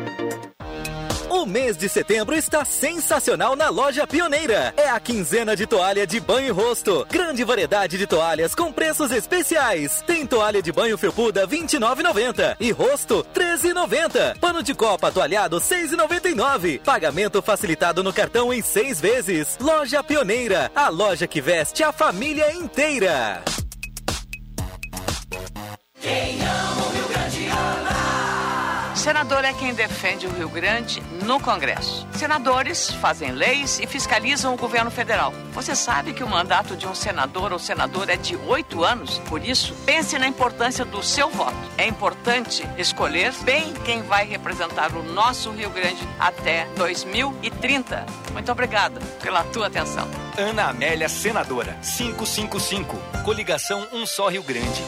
O mês de setembro está sensacional na loja Pioneira. É a quinzena de toalha de banho e rosto. Grande variedade de toalhas com preços especiais. Tem toalha de banho felpuda R$ 29,90 e rosto R$ 13,90. Pano de copa toalhado R$ 6,99. Pagamento facilitado no cartão em seis vezes. Loja Pioneira, a loja que veste a família inteira. Quem ama Senador é quem defende o Rio Grande no Congresso. Senadores fazem leis e fiscalizam o governo federal. Você sabe que o mandato de um senador ou senadora é de oito anos? Por isso, pense na importância do seu voto. É importante escolher bem quem vai representar o nosso Rio Grande até 2030. Muito obrigada pela tua atenção. Ana Amélia Senadora, 555. Coligação Um Só Rio Grande.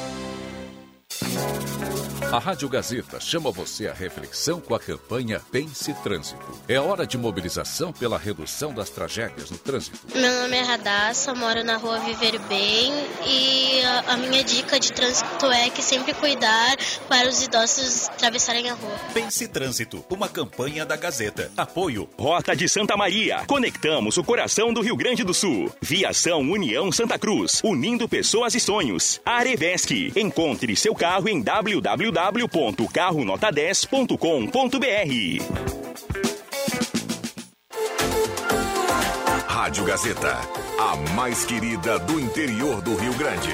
A Rádio Gazeta chama você à reflexão com a campanha Pense Trânsito. É hora de mobilização pela redução das tragédias no trânsito. Meu nome é Radassa, moro na rua Viver Bem e a, minha dica de trânsito é que sempre cuidar para os idosos atravessarem a rua. Pense Trânsito, uma campanha da Gazeta. Apoio. Rota de Santa Maria. Conectamos o coração do Rio Grande do Sul. Viação União Santa Cruz, unindo pessoas e sonhos. Arevesc. Encontre seu carro em www.carronota10.com.br. Rádio Gazeta, a mais querida do interior do Rio Grande.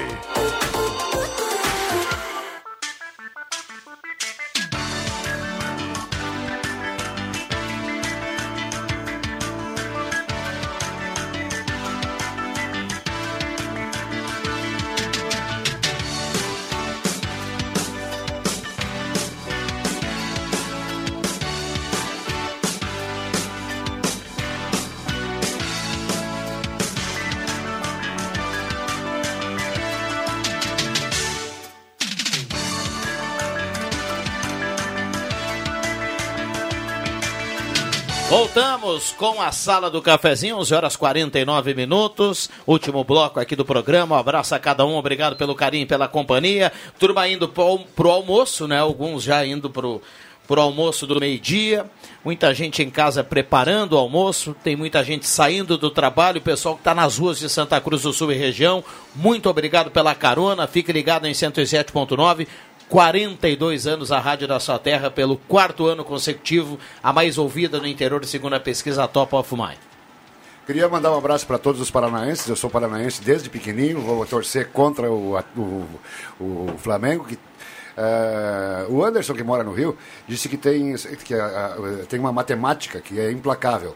Voltamos com a sala do cafezinho, 11 horas 49 minutos. Último bloco aqui do programa. Um abraço a cada um, obrigado pelo carinho, pela companhia. Turma indo pro, pro almoço, né? Alguns já indo pro, pro almoço do meio-dia. Muita gente em casa preparando o almoço. Tem muita gente saindo do trabalho. O pessoal que está nas ruas de Santa Cruz do Sul e região. Muito obrigado pela carona. Fique ligado em 107.9. 42 anos a Rádio da Sua Terra, pelo quarto ano consecutivo, a mais ouvida no interior, segundo a pesquisa Top of Mind. Queria mandar um abraço para todos os paranaenses. Eu sou paranaense desde pequenininho, vou torcer contra o, o, o Flamengo, que Uh, o Anderson, que mora no Rio, disse que tem, que, uh, tem uma matemática que é implacável.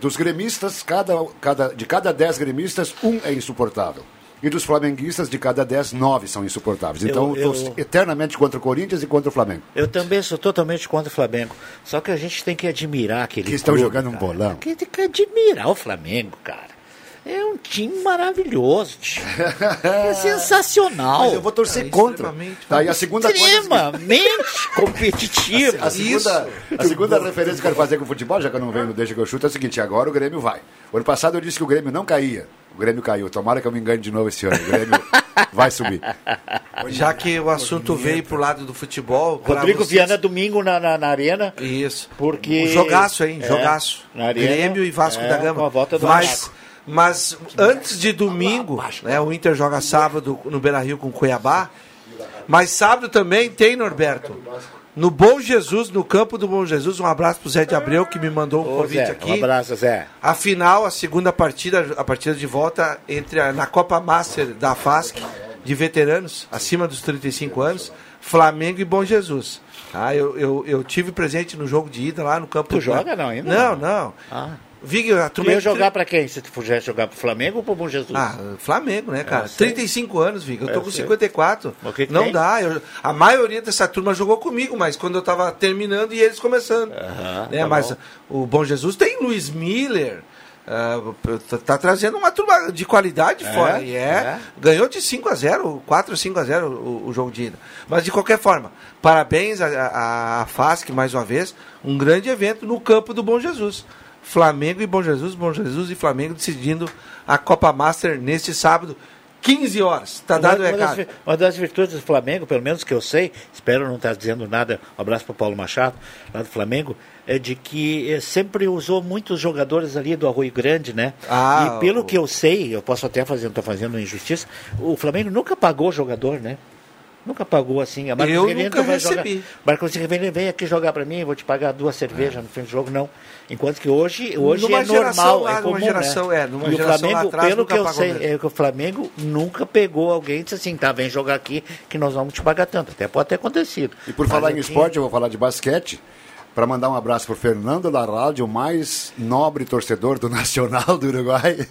Dos gremistas, cada, cada, de cada dez gremistas, um é insuportável. E dos flamenguistas, de cada 10, 9 são insuportáveis. Então, Eu- estou eu- eternamente contra o Corinthians e contra o Flamengo. Eu também sou totalmente contra o Flamengo. Só que a gente tem que admirar aquele. Que estão clube, jogando um cara. bolão. Que tem que admirar o Flamengo, cara. É um time maravilhoso. tio. É sensacional. Mas eu vou torcer contra. Tá, e a segunda coisa- Extremamente competitivo. A segunda, a segunda referência que eu quero fazer com o futebol, já que eu não venho no Deixa que eu chuto, é o seguinte: agora o Grêmio vai. O ano passado eu disse que o Grêmio não caía. O Grêmio caiu. Tomara que eu me engane de novo esse ano. O Grêmio vai subir. Já que o assunto veio pro lado do futebol. Rodrigo vocês- Viana domingo na, na, na arena. Isso. Porque. Um jogaço, hein? É, Jogaço. na arena, Grêmio e Vasco é, da Gama. com a volta do mas, Vasco. mas antes de domingo, né, o Inter joga sábado no Beira Rio com o Cuiabá. Mas sábado também tem, Norberto. No Bom Jesus, no campo do Bom Jesus, um abraço pro Zé de Abreu que me mandou um Ô, convite Zé, aqui. Um abraço, Zé. A final, a segunda partida, a partida de volta entre a, na Copa Master da FASC de veteranos, acima dos 35 anos, Flamengo e Bom Jesus. Tá? Eu, eu, eu tive presente no jogo de ida lá no campo Tu do- joga não ainda? Não, não. Ah. Vig, a Tu ia é jogar pra quem? Se tu for jogar pro Flamengo ou pro Bom Jesus? Ah, Flamengo, né, cara? Eu sei. 35 anos, Vig. Eu tô Eu com sei. 54. O que que não tem? dá. eu- a maioria dessa turma jogou comigo, mas quando eu tava terminando e eles começando. Né? tá mas bom. o Bom Jesus tem Luiz Miller. ah, tá, tá trazendo uma turma de qualidade É, fora. E é, é. Ganhou de 5 a 0 4 a 5 a 0 o, o jogo de ida. Mas de qualquer forma, parabéns à- à à FASC mais uma vez. Um grande evento no campo do Bom Jesus. Flamengo e Bom Jesus, Bom Jesus e Flamengo decidindo a Copa Master neste sábado, 15 horas. Tá dado o uma, das, recado. uma das virtudes do Flamengo, pelo menos que eu sei, espero não estar dizendo nada, um abraço para Paulo Machado, lá do Flamengo, é de que eh, sempre usou muitos jogadores ali do Arroio Grande, né? Ah, e pelo o- que eu sei, eu posso até fazer, não estou fazendo injustiça, o Flamengo nunca pagou jogador, né? Nunca pagou assim. A Marcos Eu Guilherme nunca vai jogar- recebi. Marcos Guilherme vem aqui jogar para mim, vou te pagar duas cervejas no fim do jogo, não. Enquanto que hoje, hoje Numa é normal, lá, é numa comum, geração, né? é, numa e o Flamengo, atrás, pelo nunca que eu pagou sei, mesmo. é que o Flamengo nunca pegou alguém e disse assim, tá, vem jogar aqui que nós vamos te pagar tanto. Até pode ter acontecido. E por Mas falar em tinha- esporte, eu vou falar de basquete. Para mandar um abraço para Fernando Larralde, o mais nobre torcedor do Nacional do Uruguai.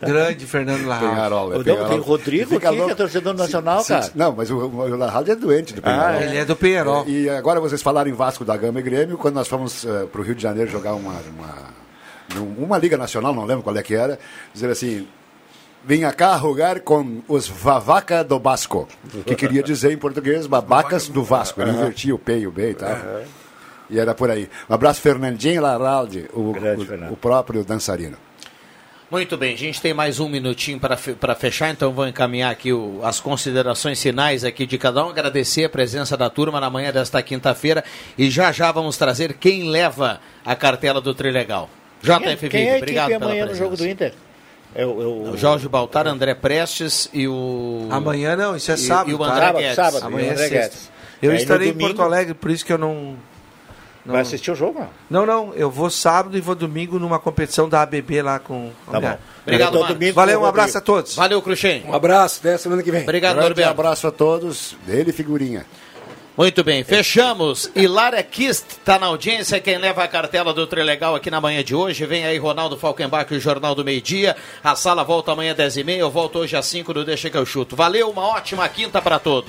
Grande Fernando Larralde. Penharol, é tem o Rodrigo aqui, que é torcedor do Nacional, Sim, cara. sim. Não, mas o, o Larralde é doente do Penharol. Ah, ele é do Penharol. E agora vocês falaram em Vasco da Gama e Grêmio, quando nós fomos para o Rio de Janeiro jogar uma, uma, uma liga nacional, não lembro qual é que era, dizer assim, vinha cá jogar com os Vavaca do Basco, que queria dizer em português babacas do Vasco. Ele invertia o P e o B e tal. E era por aí. Um abraço, Fernandinho Larralde, o, o- o próprio dançarino. Muito bem, a gente tem mais um minutinho para fe- para fechar, então vou encaminhar aqui o- as considerações finais aqui de cada um, agradecer a presença da turma na manhã desta quinta-feira e já já vamos trazer quem leva a cartela do Trilegal. É- JF Quem é Vigo, obrigado pela amanhã no presença. jogo do Inter? É o, é o- Jorge Baltar, André Prestes e o... Amanhã não, isso é e- sábado. E o tá? André Sábado, Guedes. sábado. Amanhã é sexta. Eu Aí no estarei em Porto Alegre, por isso que eu não. Não- Vai assistir o jogo, não? Não, não, eu vou sábado e vou domingo numa competição da ABB lá com. Tá bom. Obrigado, Marcos. domingo Valeu, um o abraço a todos. Valeu, Cruxem. Um abraço, até semana que vem. Obrigado, Grande Norberto. abraço a todos, dele figurinha. Muito bem, fechamos. Hilária Kist está na audiência, quem leva a cartela do Trilegal aqui na manhã de hoje. Vem aí Ronaldo Falkenbach e o Jornal do Meio Dia. A sala volta amanhã às 10h30, eu volto hoje às 5 do Deixa que eu chuto. Valeu, uma ótima quinta para todos.